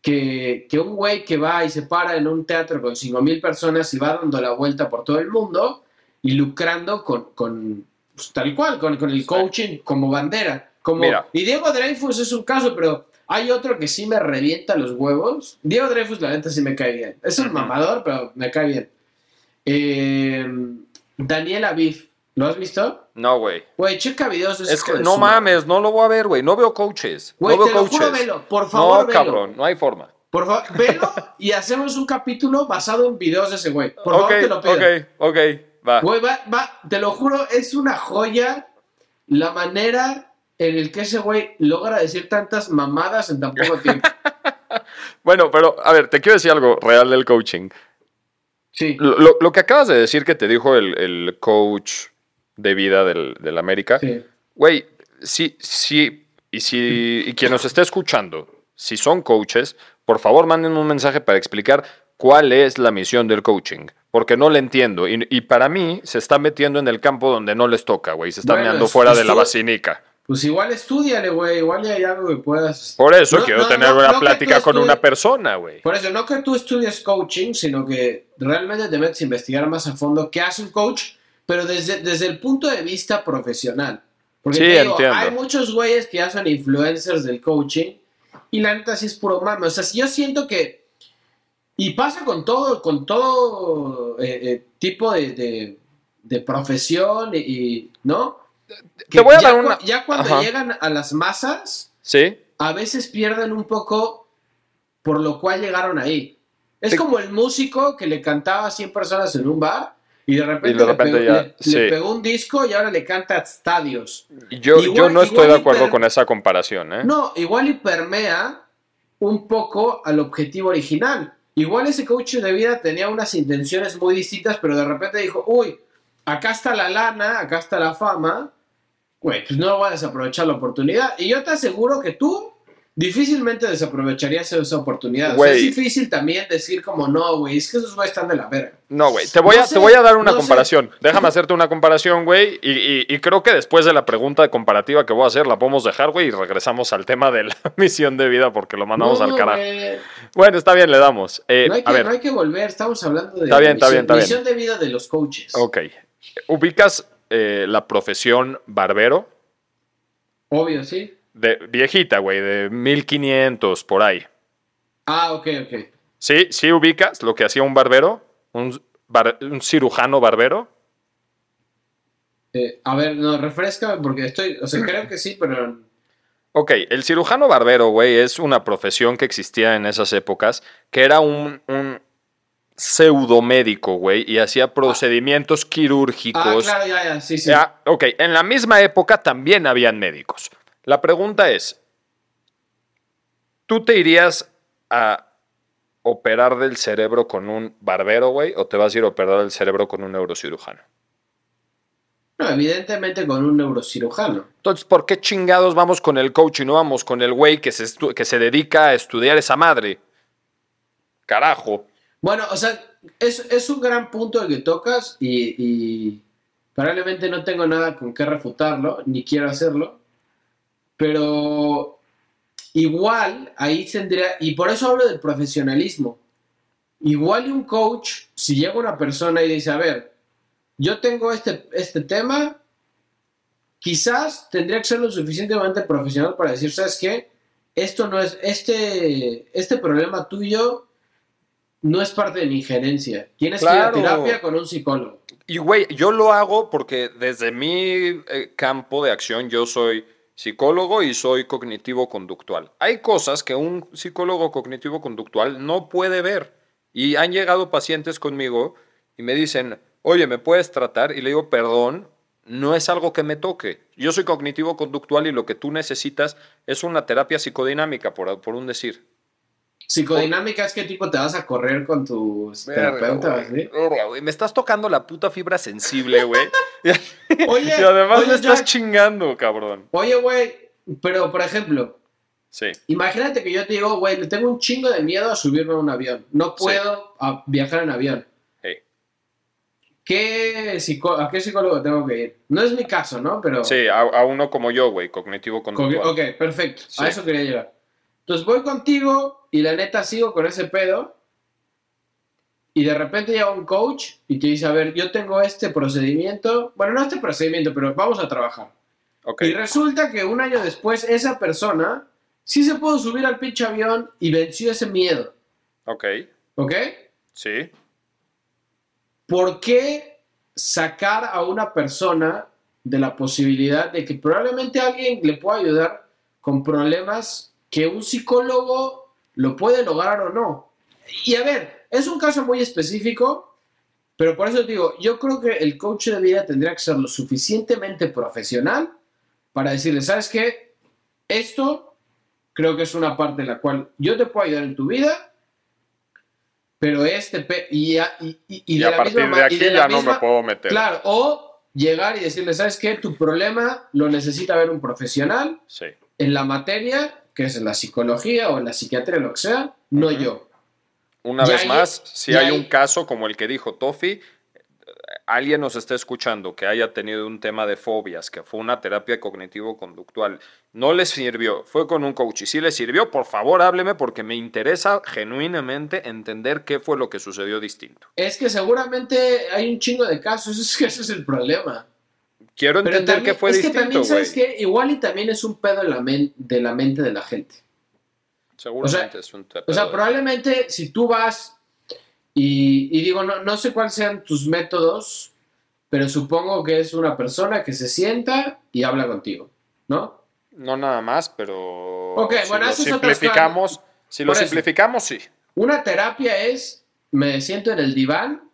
que, que un güey que va y se para en un teatro con 5.000 personas y va dando la vuelta por todo el mundo y lucrando con, con pues, tal cual, con, con el coaching como bandera. Como, Mira. Y Diego Dreyfus es un caso, pero hay otro que sí me revienta los huevos. Diego Dreyfus, la neta, sí me cae bien. Es un mamador, pero me cae bien. Eh, Daniel Aviv, ¿lo has visto? No, güey. Güey, checa videos Es que no mames, no lo voy a ver, güey. No veo coaches. Güey, no veo te lo coaches. juro, velo. Por favor, no, velo. cabrón, no hay forma. Por favor, velo y hacemos un capítulo basado en videos de ese güey. Por favor, te lo pido. ok, ok, va. Güey, va, va, te lo juro, es una joya la manera en el que ese güey logra decir tantas mamadas en tan poco tiempo. (laughs) Bueno, pero a ver, te quiero decir algo real del coaching. Sí. Lo, lo- lo que acabas de decir que te dijo el, el coach de vida del, del América. Güey, sí, sí, y si y quien nos esté escuchando, si son coaches, por favor manden un mensaje para explicar cuál es la misión del coaching, porque no le entiendo. Y, y para mí se está metiendo en el campo donde no les toca, güey, se está Bueno, meando fuera de la vacinica. Pues igual estudiale, güey. Igual ya hay algo que puedas. Por eso No, quiero no, tener no, una plática con una persona, güey. Por eso, no que tú estudies coaching, sino que realmente te metes a investigar más a fondo qué hace un coach, pero desde, desde el punto de vista profesional. Porque Sí, te digo, entiendo. hay muchos güeyes que ya son influencers del coaching y la neta sí es puro mame. O sea, si yo siento que. Y pasa con todo, con todo eh, eh, tipo de, de- de profesión y, ¿no? Te voy a ya dar una- Ya cuando Ajá. llegan a las masas, ¿Sí? a veces pierden un poco por lo cual llegaron ahí. Es como el músico que le cantaba a 100 personas en un bar y de repente, Y de le repente pegó- ya, le, sí. le pegó un disco y ahora le canta a estadios. Yo, yo Igual- no estoy de acuerdo per- con esa comparación, ¿eh? No, igual y permea un poco al objetivo original. Igual ese coach de vida tenía unas intenciones muy distintas, pero de repente dijo, uy, acá está la lana, acá está la fama, güey, pues no voy a desaprovechar la oportunidad. Y yo te aseguro que tú difícilmente desaprovecharías esa oportunidad. O sea, Güey. es difícil también decir como, no, güey, es que esos güeyes están de la verga. No, güey, te voy, No a, sé, te voy a dar una no sé. comparación. Déjame hacerte una comparación, güey. Y, y- y creo que después de la pregunta comparativa que voy a hacer, la podemos dejar, güey, y regresamos al tema de la (laughs) misión de vida porque lo mandamos No, al carajo. Bueno, está bien, le damos. Eh, No hay, que, a ver, no hay que volver, estamos hablando de Está bien, está misión, bien, está bien. misión de vida de los coaches. ok. ¿Ubicas eh, la profesión barbero? Obvio, sí. De, viejita, güey, de 1500 por ahí. Ah, ok, ok. ¿Sí? ¿Sí ubicas lo que hacía un barbero? ¿Un, bar- un cirujano barbero? Eh, a ver, no, refrescame porque estoy, o sea, creo que sí, pero Ok, el cirujano barbero, güey, es una profesión que existía en esas épocas, que era un, un pseudomédico, güey, y hacía procedimientos Ah, quirúrgicos. claro, ya, ya, sí, sí. Ya, ok, en la misma época también habían médicos. La pregunta es, ¿tú te irías a operar del cerebro con un barbero, güey, o te vas a ir a operar del cerebro con un neurocirujano? No, evidentemente con un neurocirujano. Entonces, ¿por qué chingados vamos con el coach y no vamos con el güey que se, que se dedica a estudiar esa madre? Carajo. Bueno, o sea, es, es un gran punto el que tocas y, y probablemente no tengo nada con qué refutarlo, ni quiero hacerlo, pero igual ahí tendría, y por eso hablo del profesionalismo, igual y un coach, si llega una persona y dice, a ver, yo tengo este, este tema, quizás tendría que ser lo suficientemente profesional para decir, ¿sabes qué? Esto no es, este, este problema tuyo no es parte de mi injerencia. Tienes Claro. que ir a terapia con un psicólogo. Y güey, yo lo hago porque desde mi eh, campo de acción yo soy psicólogo y soy cognitivo conductual. Hay cosas que un psicólogo cognitivo conductual no puede ver. Y han llegado pacientes conmigo y me dicen, oye, ¿me puedes tratar? Y le digo, perdón, no es algo que me toque. Yo soy cognitivo conductual y lo que tú necesitas es una terapia psicodinámica, por, por un decir. Psicodinámica es qué tipo te vas a correr con tu terapeuta, Verga, güey. ¿sí? Verga, güey. Me estás tocando la puta fibra sensible, güey. (laughs) Oye, y además oye, me estás Jack, chingando, cabrón. oye, güey, pero por ejemplo, Sí. imagínate que yo te digo, güey, le tengo un chingo de miedo a subirme a un avión. No puedo a viajar en avión. Hey. ¿Qué psicó- ¿A qué psicólogo tengo que ir? No es mi caso, ¿no? Pero... Sí, a, a uno como yo, güey, cognitivo Con- conductual. Ok, perfecto. Sí. A eso quería llegar. Entonces voy contigo y la neta sigo con ese pedo. Y de repente llega un coach y te dice, a ver, yo tengo este procedimiento. Bueno, no este procedimiento, pero vamos a trabajar. Ok. Y resulta que un año después esa persona sí se pudo subir al pinche avión y venció ese miedo. Ok. ¿Ok? Sí. ¿Por qué sacar a una persona de la posibilidad de que probablemente alguien le pueda ayudar con problemas que un psicólogo lo puede lograr o no? Y a ver, es un caso muy específico, pero por eso te digo, yo creo que el coach de vida tendría que ser lo suficientemente profesional para decirle, ¿sabes qué? Esto creo que es una parte en la cual yo te puedo ayudar en tu vida, pero este... y, a- y- y- y de a la partir misma de aquí de ya no misma- me puedo meter. Claro, o llegar y decirle, ¿sabes qué? Tu problema lo necesita ver un profesional Sí. en la materia, que es en la psicología o en la psiquiatría, lo que sea, no yo. Una vez más, si hay un caso como el que dijo Tofi, alguien nos está escuchando que haya tenido un tema de fobias, que fue una terapia cognitivo-conductual, no le sirvió, fue con un coach y si le sirvió, por favor hábleme porque me interesa genuinamente entender qué fue lo que sucedió distinto. Es que seguramente hay un chingo de casos, es (laughs) que ese es el problema. Quiero Pero entender también- qué fue es que distinto, también, güey. ¿sabes qué? Igual y también es un pedo en la de la mente de la gente. Seguramente es un O sea, pedo. probablemente si tú vas y, y digo, no, no sé cuáles sean tus métodos, pero supongo que es una persona que se sienta y habla contigo, ¿no? No nada más, pero Ok, si bueno, lo simplificamos, si lo eso. simplificamos, sí. Una terapia es, me siento en el diván,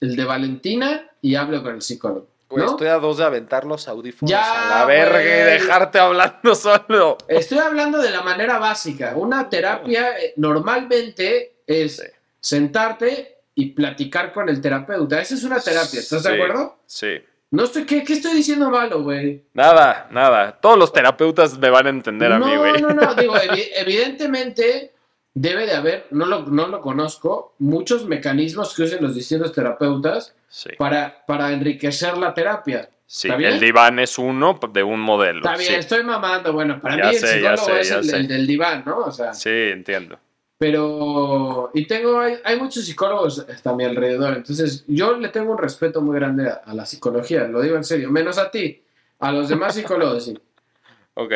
el de Valentina, y hablo con el psicólogo. Güey, ¿no? estoy a dos de aventar los audífonos Ya, a la verga y dejarte hablando (laughs) solo. Estoy hablando de la manera básica. Una terapia eh, normalmente es Sí. sentarte y platicar con el terapeuta. Esa es una terapia, ¿estás de acuerdo? Sí. No estoy, ¿qué, qué estoy diciendo malo, güey? Nada, nada. Todos los terapeutas me van a entender a no, mí, güey. no, no, digo, (laughs) evi- evidentemente debe de haber, no lo, no lo conozco, muchos mecanismos que usen los distintos terapeutas Sí, para, para enriquecer la terapia. sí. El diván es uno de un modelo. Está bien, sí. estoy mamando. Bueno, para Ya mí el sé, ya psicólogo sé, es el, el del diván, ¿no? O sea, Sí, entiendo. pero. Y tengo. Hay, hay muchos psicólogos hasta a mi alrededor. Entonces, yo le tengo un respeto muy grande a, a la psicología, lo digo en serio. Menos a ti. A los demás psicólogos, sí. (laughs) Ok.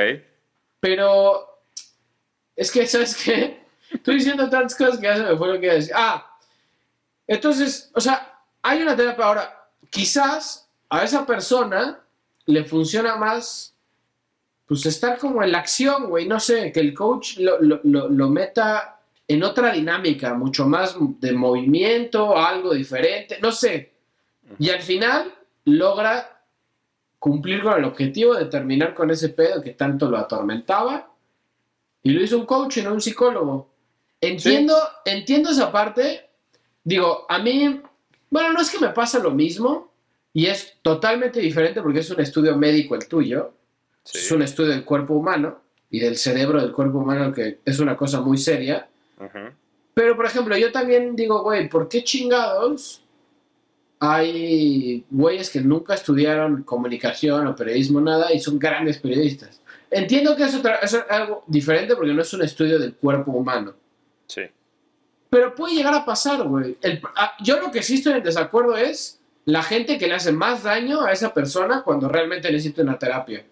Pero. Es que, ¿sabes qué? (laughs) Estoy diciendo tantas cosas que ya se me fue lo que decir. Ah, entonces, o sea, hay una terapia ahora. Quizás a esa persona le funciona más. Pues estar como en la acción, güey. No sé, que el coach lo, lo- lo- lo meta en otra dinámica, mucho más de movimiento, algo diferente, no sé. Y al final logra cumplir con el objetivo de terminar con ese pedo que tanto lo atormentaba. Y lo hizo un coach y no un psicólogo. Entiendo, entiendo esa parte. Digo, a mí, bueno, no es que me pasa lo mismo y es totalmente diferente porque es un estudio médico el tuyo. Sí. Es un estudio del cuerpo humano y del cerebro del cuerpo humano que es una cosa muy seria. Ujú. Pero, por ejemplo, yo también digo, güey, ¿por qué chingados hay güeyes que nunca estudiaron comunicación o periodismo, nada, y son grandes periodistas? Entiendo que es, otra- es algo diferente porque no es un estudio del cuerpo humano. Sí. Pero puede llegar a pasar, güey. Ah, yo lo que sí estoy en desacuerdo es la gente que le hace más daño a esa persona cuando realmente necesita una terapia.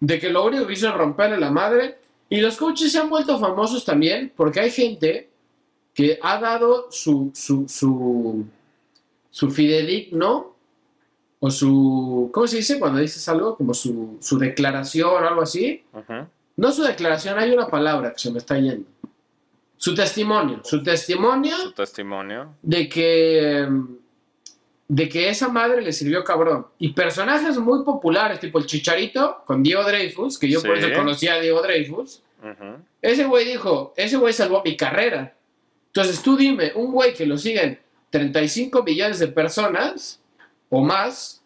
De que lo único que hizo es romperle la madre. Y los coaches se han vuelto famosos también porque hay gente que ha dado su, su, su, su fidedigno o su... ¿Cómo se dice cuando dices algo? Como su, su declaración o algo así. No su declaración, hay una palabra que se me está yendo. Su testimonio. Su testimonio Su testimonio. de que de que esa madre le sirvió cabrón. Y personajes muy populares, tipo el Chicharito, con Diego Dreyfus, que yo por eso conocía a Diego Dreyfus, ese güey dijo, ese güey salvó mi carrera. Entonces tú dime, un güey que lo siguen 35 millones de personas o más,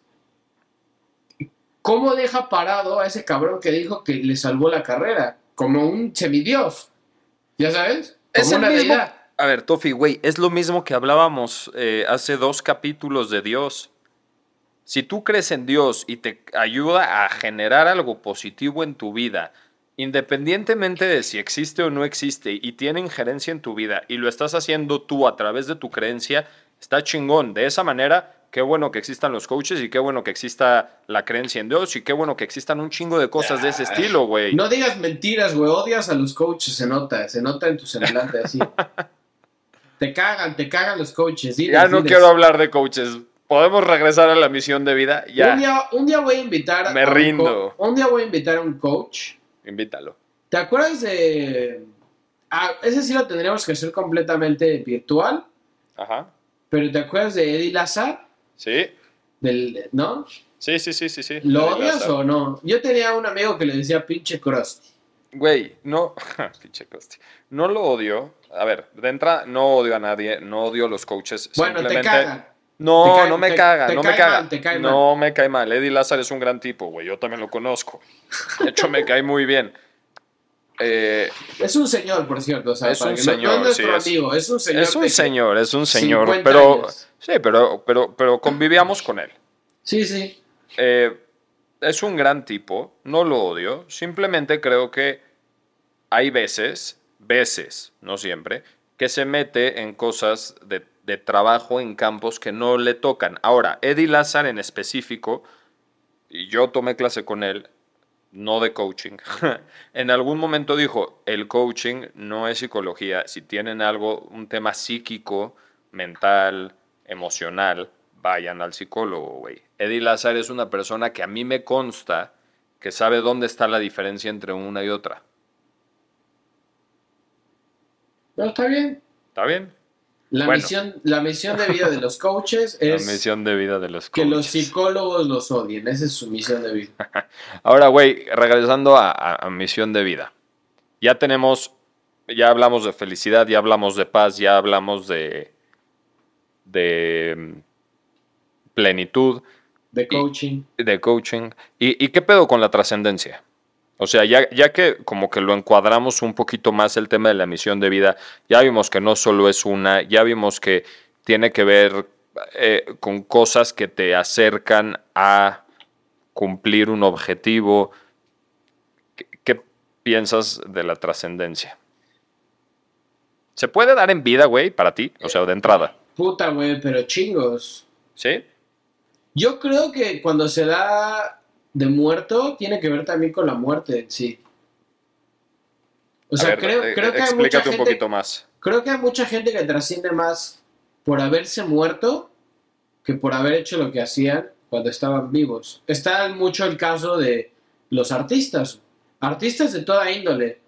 ¿cómo deja parado a ese cabrón que dijo que le salvó la carrera? Como un semidios. ¿Ya sabes? Es el una mismo- deidad. A ver, Tofi, güey, es lo mismo que hablábamos eh, hace dos capítulos de Dios. Si tú crees en Dios y te ayuda a generar algo positivo en tu vida, independientemente de si existe o no existe y tiene injerencia en tu vida y lo estás haciendo tú a través de tu creencia, está chingón. De esa manera, qué bueno que existan los coaches y qué bueno que exista la creencia en Dios y qué bueno que existan un chingo de cosas de ese estilo, güey. No digas mentiras, güey. Odias a los coaches, se nota, se nota en tu semblante así. (laughs) te cagan, te cagan los coaches. diles, ya no diles. quiero hablar de coaches. ¿Podemos regresar a la misión de vida? Ya. Un día, un día voy a invitar. Me a un rindo. un día voy a invitar a un coach. Invítalo. ¿Te acuerdas de.? Ah, ese sí lo tendríamos que hacer completamente virtual. Ajá. Pero ¿te acuerdas de Eddie Lazar? Sí. Del, ¿No? Sí, sí, sí, sí, sí. ¿Lo odias o no? Yo tenía un amigo que le decía pinche Krusty. Güey, no. (laughs) Pinche Costi. No lo odio. A ver, de entrada, no odio a nadie. No odio a los coaches. Bueno, te simplemente-. No, Te cae- no me te- caga, te no me caga. mal, te cae no me cae mal. Eddie Lázaro es un gran tipo, güey. Yo también lo conozco. De hecho, me cae muy bien. Eh, Es un señor, por cierto. O sea, Es un señor, no, es un señor. es un señor, es un señor. 50 Pero, años. sí, pero, pero, pero convivíamos con él. Sí, sí. Eh, es un gran tipo, no lo odio. Simplemente creo que hay veces, veces, no siempre, que se mete en cosas de, de trabajo en campos que no le tocan. Ahora, Eddie Lazar en específico, y yo tomé clase con él, no de coaching. (laughs) en algún momento dijo, el coaching no es psicología. Si tienen algo, un tema psíquico, mental, emocional, vayan al psicólogo, güey. Eddie Lazar es una persona que a mí me consta que sabe dónde está la diferencia entre una y otra. No, está bien. ¿Está bien? La, Bueno. misión, la misión de vida de los coaches (laughs) es la misión de vida de los que los psicólogos los odien. Esa es su misión de vida. (laughs) Ahora, güey, regresando a, a- a misión de vida. Ya tenemos, ya hablamos de felicidad, ya hablamos de paz, ya hablamos de, de mm, plenitud, De coaching. de coaching. ¿Y, y qué pedo con la trascendencia? O sea, ya, ya que como que lo encuadramos un poquito más el tema de la misión de vida, ya vimos que no solo es una, ya vimos que tiene que ver eh, con cosas que te acercan a cumplir un objetivo. ¿Qué, qué piensas de la trascendencia? ¿Se puede dar en vida, güey, para ti? O sea, de entrada. Puta, güey, pero chingos. ¿Sí? Yo creo que cuando se da de muerto, tiene que ver también con la muerte en sí. O sea, ver, creo, eh, creo que hay mucha explícate un gente, poquito más. creo que hay mucha gente que trasciende más por haberse muerto que por haber hecho lo que hacían cuando estaban vivos. Está mucho el caso de los artistas, artistas de toda índole.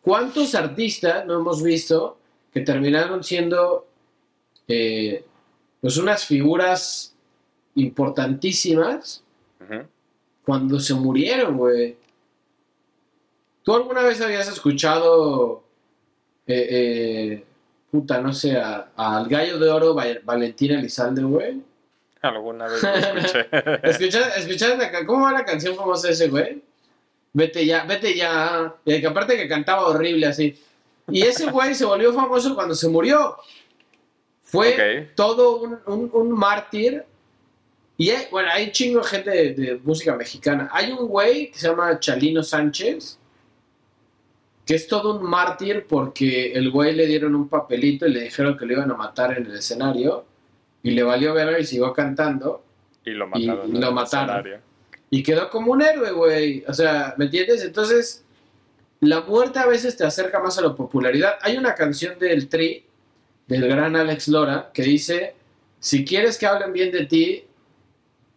¿Cuántos artistas no hemos visto que terminaron siendo eh, pues unas figuras importantísimas Ujú. Cuando se murieron, güey? ¿Tú alguna vez habías escuchado, eh, eh, puta, no sé, al gallo de oro Va- Valentín Elizalde, güey? Alguna vez lo escuché. (laughs) ¿Escuchas, escuchas la ca- ¿Cómo va la canción famosa de ese güey? Vete ya, vete ya. Y que aparte que cantaba horrible así. Y ese güey se volvió famoso cuando se murió. Fue todo un, un- un mártir. Y hay- bueno, hay chingo de gente de, de música mexicana. Hay un güey que se llama Chalino Sánchez, que es todo un mártir porque el güey le dieron un papelito y le dijeron que lo iban a matar en el escenario. Y le valió verga y siguió cantando. Y lo mataron. y en lo el mataron. escenario. Y quedó como un héroe, güey. O sea, ¿me entiendes? Entonces, la muerte a veces te acerca más a la popularidad. Hay una canción del Tri, del gran Alex Lora, que dice, si quieres que hablen bien de ti,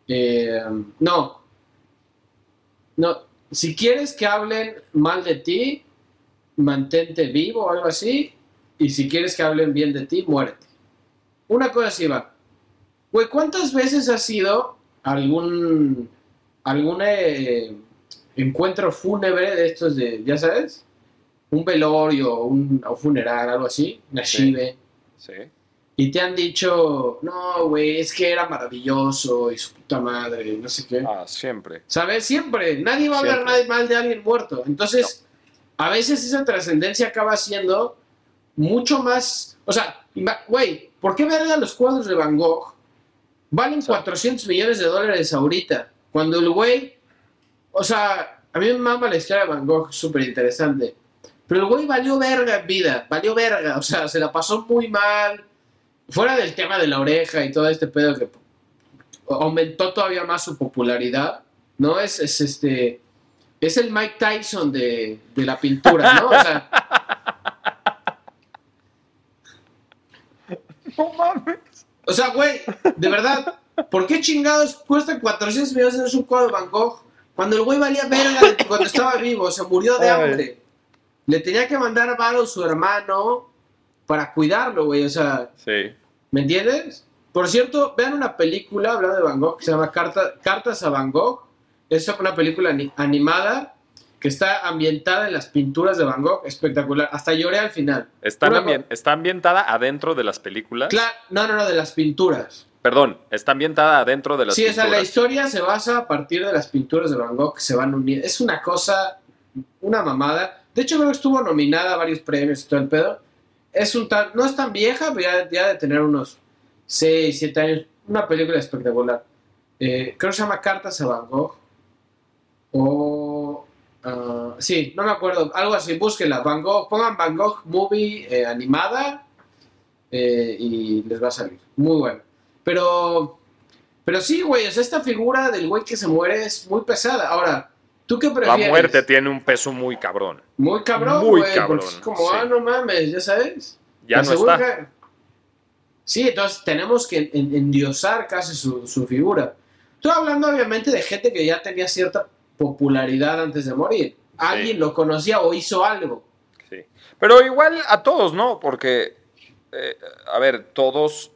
eh, no, no, si quieres que hablen mal de ti, mantente vivo o algo así, y si quieres que hablen bien de ti, muérete. Una cosa así va. Güey, ¿cuántas veces has sido algún algún eh, encuentro fúnebre de estos de, ya sabes, un velorio, un o funeral, algo así, una Sí. shive, Sí. Y te han dicho, no, güey, es que era maravilloso y su puta madre, no sé qué. Ah, siempre. ¿Sabes? Siempre, nadie va a hablar Siempre. nadie mal de alguien muerto. Entonces, a veces esa trascendencia acaba siendo mucho más. O sea, güey, ¿por qué verga los cuadros de Van Gogh valen Sí. 400 millones de dólares ahorita? Cuando el güey. O sea, a mí me mama la historia de Van Gogh, súper interesante. Pero el güey valió verga en vida, valió verga. O sea, se la pasó muy mal. Fuera del tema de la oreja y todo este pedo que aumentó todavía más su popularidad, ¿no? Es, es este. Es el Mike Tyson de, de la pintura, ¿no? O sea, (laughs) No mames. o sea, güey, de verdad, ¿por qué chingados cuesta 400 millones de un cuadro de Van Gogh cuando el güey valía verga cuando estaba vivo? Se murió de hambre. Le tenía que mandar varo su hermano para cuidarlo, güey. O sea, Sí. ¿me entiendes? Por cierto, vean una película hablando de Van Gogh que se llama Carta- Cartas a Van Gogh. Es una película ani- animada que está ambientada en las pinturas de Van Gogh. Espectacular. Hasta lloré al final. ¿Está, ambien- ¿Está ambientada adentro de las películas? Claro, no, no, no, de las pinturas. Perdón, está ambientada dentro de las Sí, o sea, la pinturas. historia se basa a partir de las pinturas de Van Gogh que se van uniendo. Es una cosa, una mamada. De hecho, creo que estuvo nominada a varios premios y todo el pedo. Es un tan, no es tan vieja, pero ya, de tener unos 6, 7 años. Una película espectacular. Eh, creo que se llama Cartas a Van Gogh. O. ah, sí, no me acuerdo. Algo así, búsquenla. Van Gogh, pongan Van Gogh movie eh, animada eh, y les va a salir. Muy bueno. Pero. Pero sí, güey, esta figura del güey que se muere es muy pesada. Ahora, ¿tú qué La prefieres? muerte tiene un peso muy cabrón. Muy cabrón, Muy güey. cabrón, es como, sí. ah, no mames, ya sabes. Ya La no está. que- Sí, entonces tenemos que en- endiosar casi su, su figura. Estoy hablando obviamente de gente que ya tenía cierta popularidad antes de morir. Alguien lo conocía o hizo algo. Sí. Pero igual a todos, ¿no? Porque, eh, a ver, todos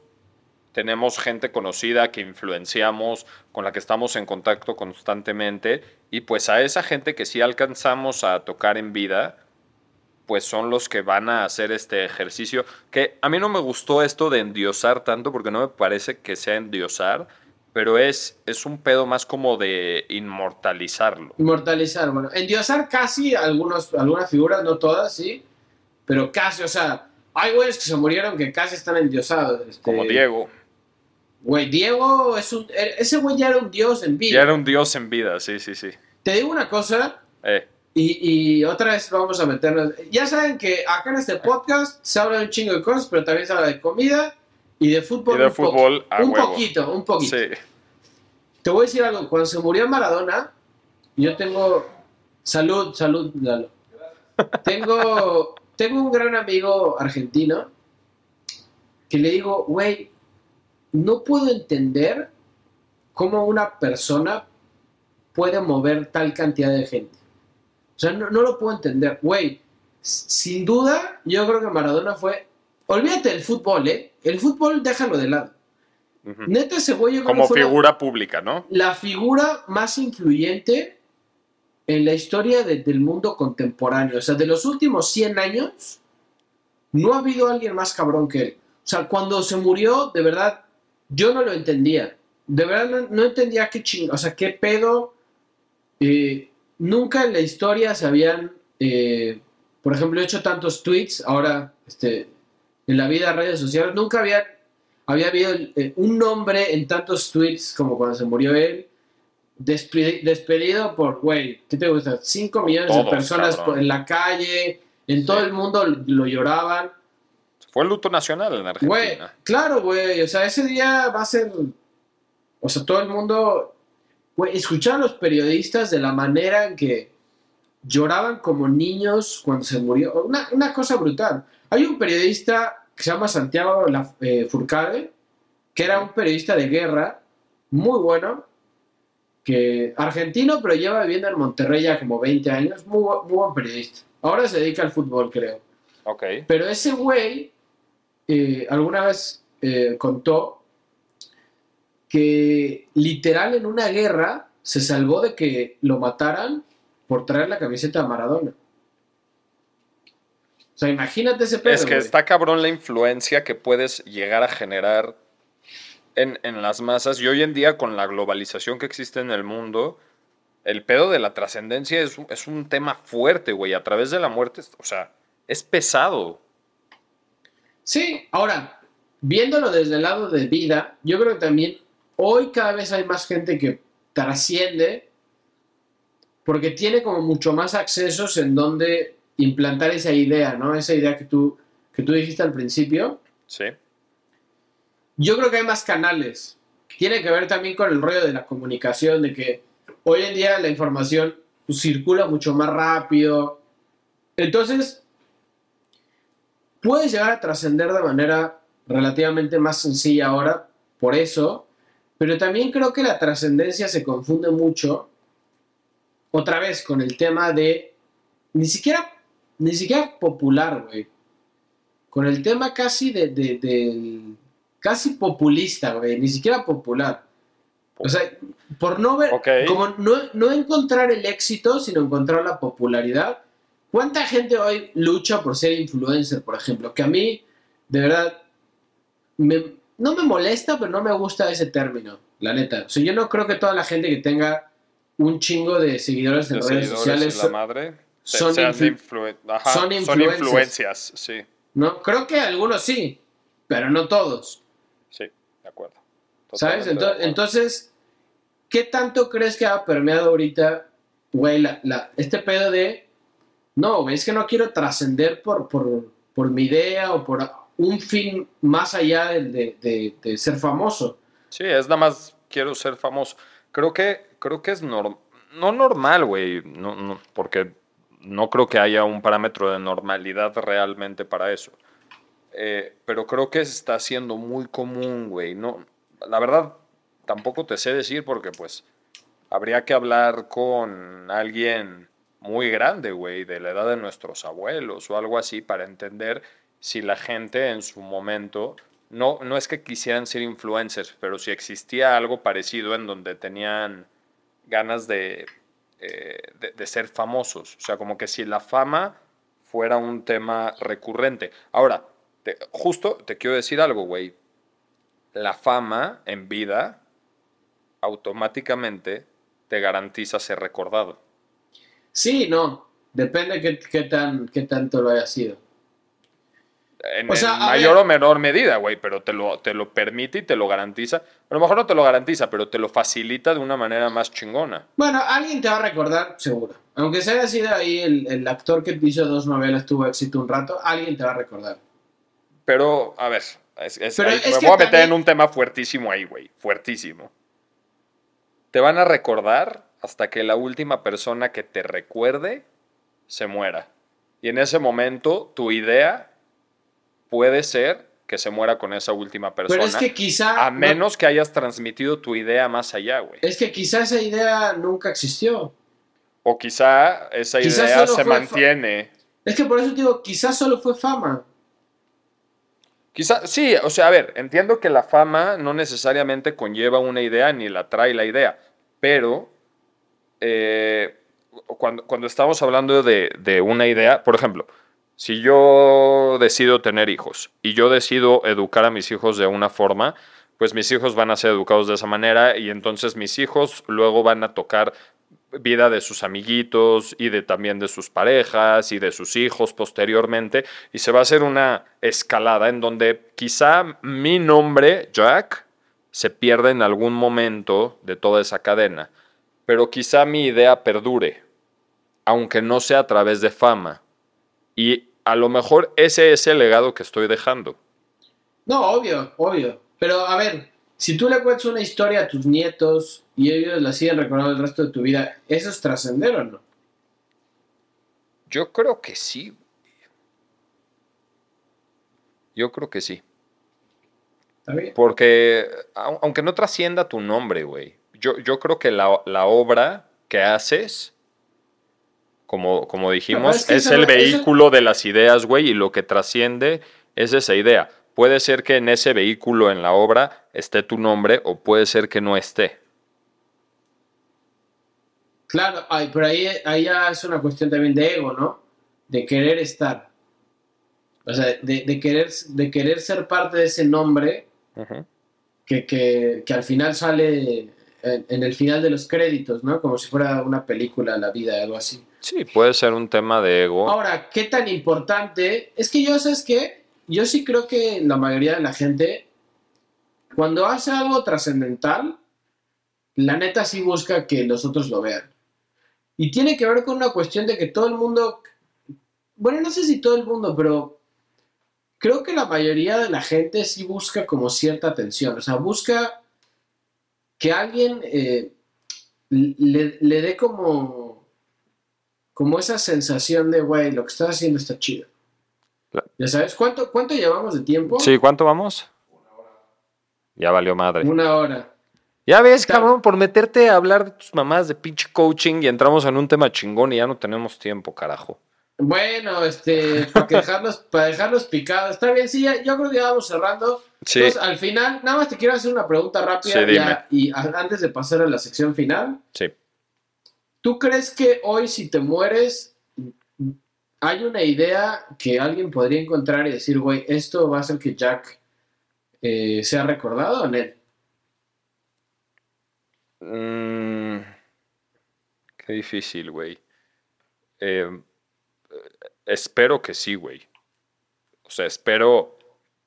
tenemos gente conocida que influenciamos, con la que estamos en contacto constantemente, y pues a esa gente que sí alcanzamos a tocar en vida, pues son los que van a hacer este ejercicio, que a mí no me gustó esto de endiosar tanto, porque no me parece que sea endiosar, pero es, es un pedo más como de inmortalizarlo. Inmortalizar, bueno. Endiosar casi algunos, algunas figuras, no todas, sí. Pero casi, o sea, hay güeyes que se murieron que casi están endiosados. este, Como Diego. Güey, Diego es un. e, Ese güey ya era un dios en vida. Ya era un dios en vida, sí, sí, sí. Te digo una cosa, Eh, y, y otra vez vamos a meternos. Ya saben que acá en este podcast se habla de un chingo de cosas, pero también se habla de comida y de fútbol. Y de un po- fútbol a un huevo. poquito, un poquito. sí. Te voy a decir algo. Cuando se murió Maradona, yo tengo. Salud, salud, Lalo. (laughs) Tengo, tengo un gran amigo argentino que le digo, güey, no puedo entender cómo una persona puede mover tal cantidad de gente. O sea, no, no lo puedo entender. Güey, sin duda, yo creo que Maradona fue. Olvídate del fútbol, ¿eh? El fútbol déjalo de lado. Ujú. Neta, ese güey Como fue la- figura pública, ¿no? la figura más influyente en la historia de- del mundo contemporáneo. O sea, de los últimos 100 años, no ha habido alguien más cabrón que él. O sea, cuando se murió, de verdad, yo no lo entendía. De verdad, no, no entendía qué ching... O sea, qué pedo. Eh, nunca en la historia se habían, eh, por ejemplo, hecho tantos tweets. Ahora, este, en la vida, redes sociales, nunca había, había habido eh, un nombre en tantos tweets como cuando se murió él. Despe- despedido por, güey, ¿qué te gusta? 5 millones de personas por- en la calle, en Sí. todo el mundo lo lloraban. Fue el luto nacional en Argentina. Güey, claro, güey, o sea, ese día va a ser, o sea, todo el mundo, güey, escuchar a los periodistas de la manera en que lloraban como niños cuando se murió, una, una cosa brutal. Hay un periodista que se llama Santiago La- eh, Furcade, que era un periodista de guerra, muy bueno, que argentino, pero lleva viviendo en Monterrey ya como 20 años, muy, muy buen periodista. Ahora se dedica al fútbol, creo. Ok. Pero ese güey eh, alguna vez eh, contó que literal en una guerra se salvó de que lo mataran por traer la camiseta a Maradona. O sea, imagínate ese pedo. es que güey. está cabrón la influencia que puedes llegar a generar en, en las masas. Y hoy en día, con la globalización que existe en el mundo, el pedo de la trascendencia es, es un tema fuerte, güey. A través de la muerte, o sea, es pesado. Sí, ahora, viéndolo desde el lado de vida, yo creo que también hoy cada vez hay más gente que trasciende porque tiene como mucho más accesos en donde implantar esa idea, ¿no? Esa idea que tú, que tú dijiste al principio. Sí. Yo creo que hay más canales. Tiene que ver también con el rollo de la comunicación, de que hoy en día la información pues, circula mucho más rápido. Entonces, puedes llegar a trascender de manera relativamente más sencilla ahora, por eso, pero también creo que la trascendencia se confunde mucho, otra vez, con el tema de, ni siquiera, ni siquiera popular, güey, con el tema casi de, casi populista, güey, ni siquiera popular. O sea, por no ver, como no, no encontrar el éxito, sino encontrar la popularidad. ¿Cuánta gente hoy lucha por ser influencer, por ejemplo? Que a mí, de verdad, me- no me molesta, pero no me gusta ese término, la neta. O sea, yo no creo que toda la gente que tenga un chingo de seguidores en De redes seguidores sociales la son- madre son influ- ajá, son son influencers. influencias, sí, ¿no? Creo que algunos sí, pero no todos. sí, de acuerdo. ¿Sabes? Totalmente acuerdo. Entonces, ¿qué tanto crees que ha permeado ahorita, güey, la- la- este pedo de, no, es que no quiero trascender por, por, por mi idea o por un fin más allá de, de- ser famoso? Sí, es nada más quiero ser famoso. Creo que, creo que es norm- no normal, güey, no, no, porque no creo que haya un parámetro de normalidad realmente para eso. Eh, pero creo que está siendo muy común, güey. No, la verdad, tampoco te sé decir porque pues habría que hablar con alguien muy grande, güey, de la edad de nuestros abuelos o algo así para entender si la gente en su momento no, no es que quisieran ser influencers, pero si existía algo parecido en donde tenían ganas de, eh, de, ser famosos. O sea, como que si la fama fuera un tema recurrente. Ahora, te- justo te quiero decir algo, güey. La fama en vida automáticamente te garantiza ser recordado. Sí, no, depende qué, qué tan, qué tanto lo haya sido. En, O sea, en a mayor ver. o menor medida, güey, pero te lo, te lo permite y te lo garantiza. A lo mejor no te lo garantiza, pero te lo facilita de una manera más chingona. Bueno, alguien te va a recordar, seguro. Aunque se haya sido ahí el, el actor que hizo dos novelas, tuvo éxito un rato, alguien te va a recordar. Pero, a ver, es, es- Pero ahí- es me voy a meter también- en un tema fuertísimo ahí, güey, fuertísimo. Te van a recordar hasta que la última persona que te recuerde se muera. Y en ese momento, tu idea puede ser que se muera con esa última persona. Pero es que quizá... a no- menos que hayas transmitido tu idea más allá, güey. es que quizá esa idea nunca existió. O quizá esa Quizá idea se mantiene. Es que por eso digo, quizá solo fue fama. Quizá, sí, o sea, a ver, entiendo que la fama no necesariamente conlleva una idea ni la trae la idea, pero eh, cuando, estamos hablando de, de una idea, por ejemplo, si yo decido tener hijos y yo decido educar a mis hijos de una forma, pues mis hijos van a ser educados de esa manera y entonces mis hijos luego van a tocar vida de sus amiguitos y de también de sus parejas y de sus hijos posteriormente y se va a hacer una escalada en donde quizá mi nombre Jack se pierda en algún momento de toda esa cadena, pero quizá mi idea perdure, aunque no sea a través de fama. Y a lo mejor ese es el legado que estoy dejando. No, obvio, obvio. Pero a ver, si tú le cuentas una historia a tus nietos y ellos la siguen recordando el resto de tu vida, ¿eso es trascender o no? Yo creo que sí. Yo creo que sí. ¿Está bien? Porque au- aunque no trascienda tu nombre, güey, yo, yo creo que la, la obra que haces, como, como dijimos, es que es eso el eso- vehículo de las ideas, güey, y lo que trasciende es esa idea. Puede ser que en ese vehículo, en la obra, esté tu nombre o puede ser que no esté. Claro, ay, pero ahí, ahí ya es una cuestión también de ego, ¿no? De querer estar. O sea, de, de querer, de querer ser parte de ese nombre que, que, que al final sale en, en el final de los créditos, ¿no? Como si fuera una película, la vida, algo así. Sí, puede ser un tema de ego. Ahora, ¿qué tan importante? Es que yo, ¿sabes qué? Yo sí creo que la mayoría de la gente, cuando hace algo trascendental, la neta sí busca que los otros lo vean. Y tiene que ver con una cuestión de que todo el mundo, bueno, no sé si todo el mundo, pero creo que la mayoría de la gente sí busca como cierta atención. O sea, busca que alguien eh, le, le dé como, como esa sensación de, güey, lo que estás haciendo está chido. Claro. ¿Ya sabes? ¿Cuánto, cuánto llevamos de tiempo? Sí, ¿cuánto vamos? Ya valió madre. Una hora. Ya ves, cabrón, por meterte a hablar de tus mamás de pinche coaching y entramos en un tema chingón y ya no tenemos tiempo, carajo. Bueno, este, (laughs) para, dejarlos, para dejarlos picados. Está bien, sí, ya- yo creo que ya vamos cerrando. Sí. Entonces, al final, nada más te quiero hacer una pregunta rápida Sí, ya, y antes de pasar a la sección final. Sí. ¿Tú crees que hoy si te mueres hay una idea que alguien podría encontrar y decir, güey, esto va a hacer que Jack eh, sea recordado, Ned. Mm, qué difícil, güey. Eh, espero que sí, güey. O sea, espero.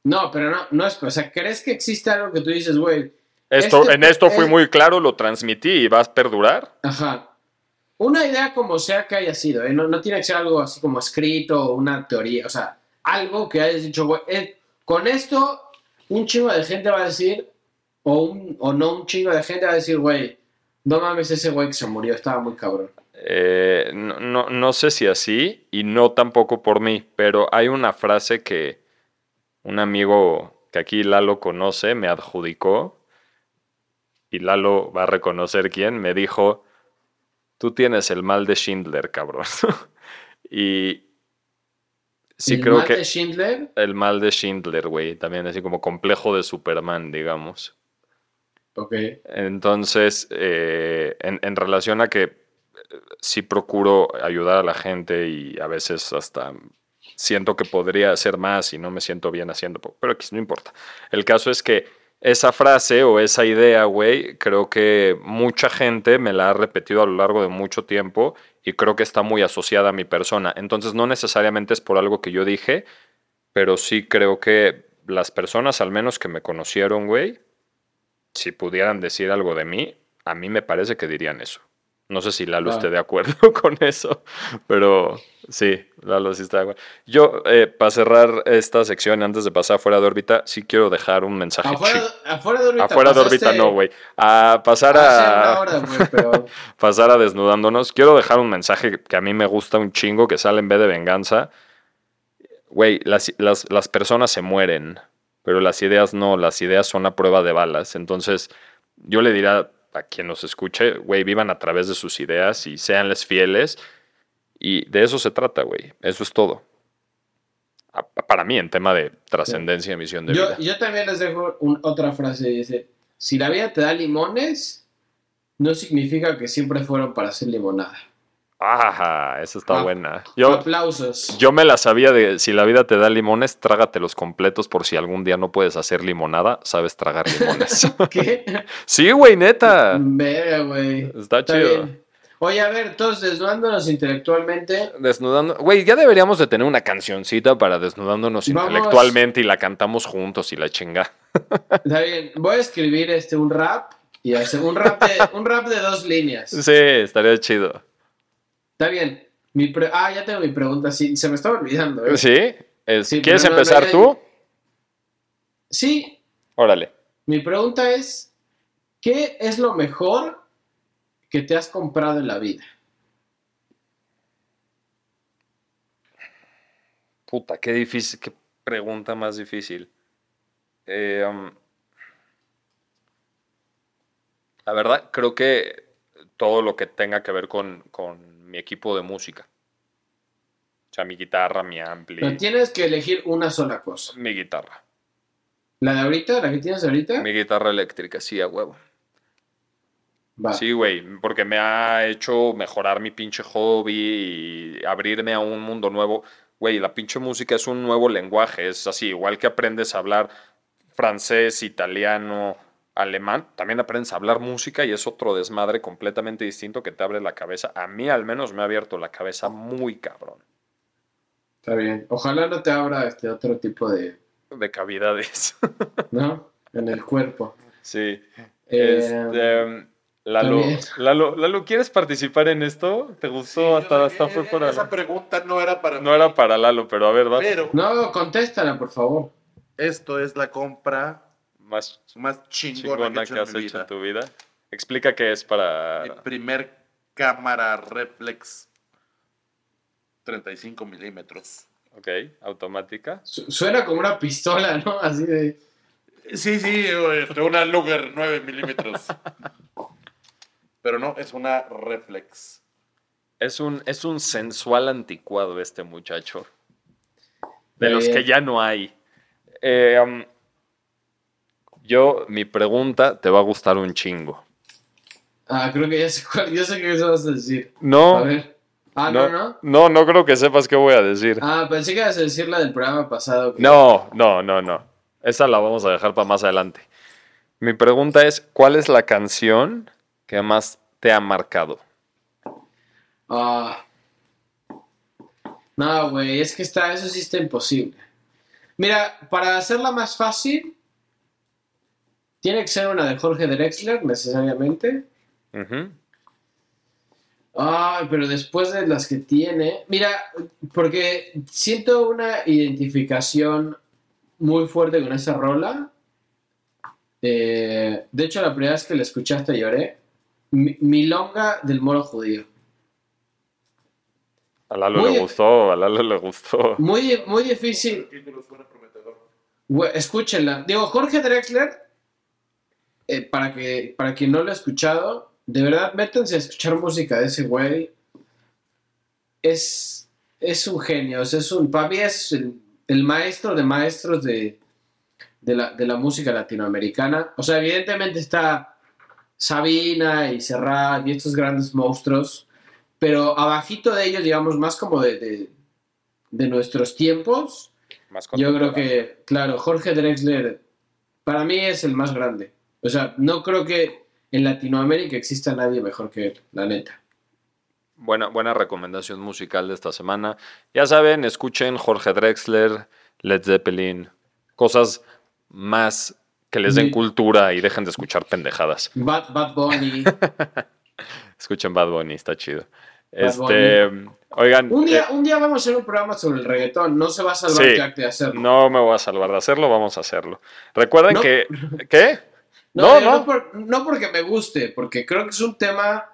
No, pero no, no es. O sea, ¿crees que existe algo que tú dices, güey? Esto, Este- en esto fui muy claro, lo transmití y vas a perdurar. Ajá. Una idea como sea que haya sido, ¿eh? no, no tiene que ser algo así como escrito o una teoría, o sea, algo que hayas dicho, güey, eh, con esto un chingo de gente va a decir, o, un, o no un chingo de gente va a decir, güey, no mames ese güey que se murió, estaba muy cabrón. Eh, no, no, no sé si así y no tampoco por mí, pero hay una frase que un amigo que aquí Lalo conoce me adjudicó y Lalo va a reconocer quién, me dijo, tú tienes el mal de Schindler, cabrón. (laughs) y sí El creo mal que de Schindler, el mal de Schindler, güey, también así como complejo de Superman, digamos. ok, Entonces, eh, en, en relación a que eh, sí procuro ayudar a la gente y a veces hasta siento que podría hacer más y no me siento bien haciendo, pero aquí no importa. El caso es que esa frase o esa idea, güey, creo que mucha gente me la ha repetido a lo largo de mucho tiempo y creo que está muy asociada a mi persona. Entonces, no necesariamente es por algo que yo dije, pero sí creo que las personas, al menos que me conocieron, güey, si pudieran decir algo de mí, a mí me parece que dirían eso. No sé si Lalo Ah. esté de acuerdo (laughs) con eso, pero sí, Lalo sí está de acuerdo. Yo, eh, para cerrar esta sección, antes de pasar fuera de órbita, sí quiero dejar un mensaje afuera, chico. afuera de órbita. Afuera de órbita no, güey. A pasar una a, hora, güey, (laughs) pero pasar a desnudándonos. Quiero dejar un mensaje que a mí me gusta un chingo, que sale en vez de venganza. Güey, las, las, las personas se mueren, pero las ideas no, las ideas son a prueba de balas. Entonces, yo le diría a quien nos escuche, güey, vivan a través de sus ideas y séanles fieles. Y de eso se trata, güey. Eso es todo. A- Para mí, en tema de trascendencia y misión de yo, vida. yo también les dejo un- otra frase, dice, si la vida te da limones, no significa que siempre fueron para hacer limonada. Ajá, esa está Ah, buena. Yo, Aplausos. Yo me la sabía de si la vida te da limones, trágatelos completos por si algún día no puedes hacer limonada, sabes tragar limones. (laughs) ¿Qué? sí, güey, neta. Verga, güey. Está Está chido. bien. Oye, a ver, todos desnudándonos intelectualmente. Desnudando. Güey, ya deberíamos de tener una cancioncita para desnudándonos Vamos. intelectualmente y la cantamos juntos y la chinga. (laughs) Está bien. Voy a escribir este un rap y hacer un rap de, un rap de dos líneas. Sí, estaría chido. Está bien. Mi pre- ah, ya tengo mi pregunta. Sí, se me estaba olvidando. ¿eh? ¿Sí? Es- Sí, ¿Quieres pero no, no, empezar tú? Sí, Órale. mi pregunta es: ¿qué es lo mejor que te has comprado en la vida? Puta, qué difícil, qué pregunta más difícil. Eh, um, la verdad, creo que todo lo que tenga que ver con, con mi equipo de música. O sea, mi guitarra, mi ampli, Pero tienes que elegir una sola cosa. mi guitarra. ¿La de ahorita? ¿La que tienes ahorita? Mi guitarra eléctrica, sí, a huevo. Va. Sí, güey, porque me ha hecho mejorar mi pinche hobby y abrirme a un mundo nuevo. Güey, la pinche música es un nuevo lenguaje, es así, igual que aprendes a hablar francés, italiano, alemán, también aprendes a hablar música y es otro desmadre completamente distinto que te abre la cabeza. A mí al menos me ha abierto la cabeza muy cabrón Está bien. Ojalá no te abra este otro tipo de. de cavidades. (laughs) ¿No? En el cuerpo. sí. Eh, Este, Lalo, también. Lalo, Lalo, ¿quieres participar en esto? ¿Te gustó? Sí, hasta hasta fue para... Esa pregunta no era para No mí, era para Lalo, pero a ver, va. Pero No, contéstala, por favor. esto es la compra Más más chingona, chingona que has hecho en mi hecho en vida. tu vida. Explica qué es Mi para... primer cámara reflex 35 milímetros. Ok, automática. Su- Suena como una pistola, ¿no? Así de. Sí, sí, una Luger 9 milímetros. Pero no, es una reflex. Es un, es un sensual anticuado este muchacho. De los bien. que ya no hay. Eh, um, yo, mi pregunta te va a gustar un chingo. Ah, creo que ya sé cuál. Yo sé eso vas a decir. No, A ver. Ah, no, no. no, no creo que sepas qué voy a decir. Ah, pensé que ibas a decir la del programa pasado. que- No, no, no, no. Esa la vamos a dejar para más adelante. Mi pregunta es, ¿cuál es la canción que más te ha marcado? Ah. No, güey, es que está, eso sí está imposible. Mira, para hacerla más fácil, tiene que ser una de Jorge Drexler, necesariamente. Ay, pero después de las que tiene. Mira, porque siento una identificación muy fuerte con esa rola. Eh, de hecho, la primera vez que la escuchaste lloré. Mi- Milonga del moro judío. A Lalo Muy le gustó, a Lalo le gustó. Muy, muy difícil. Escúchenla. Digo, Jorge Drexler, eh, para, que, para quien no lo ha escuchado, de verdad, métanse a escuchar música de ese güey. Es, es un genio. es un, para mí es el, el maestro de maestros de, de, la, de la música latinoamericana. O sea, evidentemente está Sabina y Serrat y estos grandes monstruos, pero abajito de ellos, digamos, más como de, de, de nuestros tiempos. Más Yo creo que, claro, Jorge Drexler para mí es el más grande. O sea, no creo que en Latinoamérica exista nadie mejor que él, la neta. Buena, buena recomendación musical de esta semana. Ya saben, escuchen Jorge Drexler, Led Zeppelin, cosas más que les den Sí. cultura y dejen de escuchar pendejadas. Bad, Bad Bunny. (laughs) Escuchen Bad Bunny, está chido. Bad Este, oigan, Un día, eh, un día vamos a hacer un programa sobre el reggaetón. No se va a salvar Sí. Jack de hacerlo. no me voy a salvar de hacerlo, vamos a hacerlo. Recuerden No. que, (laughs) ¿qué? No, No, no. no por- no porque me guste, porque creo que es un tema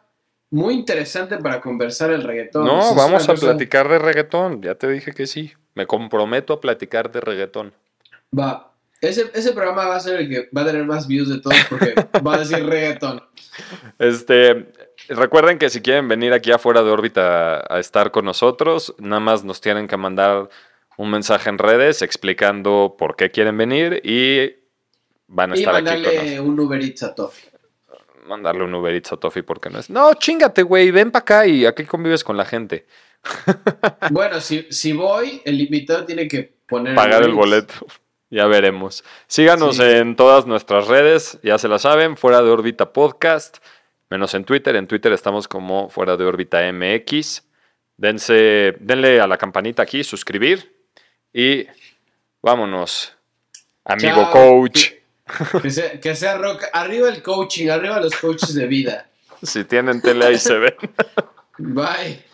muy interesante para conversar el reggaetón. No, vamos a cosa- platicar de reggaetón. Ya te dije que sí. Me comprometo a platicar de reggaetón. Va. Ese, ese programa va a ser el que va a tener más views de todos porque va a decir reggaetón. Este, recuerden que si quieren venir aquí afuera de órbita a, a estar con nosotros, nada más nos tienen que mandar un mensaje en redes explicando por qué quieren venir y van a Y estar aquí con un Uber Eats a Toffee. Mandarle un Uber Eats a Tofi porque no es. No, chingate, güey, ven para acá y aquí convives con la gente. (laughs) Bueno, si, si voy, el invitado tiene que poner. Pagar el boleto. (laughs) Ya veremos. Síganos Sí. en todas nuestras redes, ya se la saben, fuera de órbita podcast, menos en Twitter. En Twitter estamos como fuera de órbita MX. Dense, denle a la campanita aquí, suscribir y vámonos. Amigo Chao. coach. Que sea, que sea rock. Arriba el coaching, arriba los coaches de vida. Si tienen tele ahí se ven. Bye.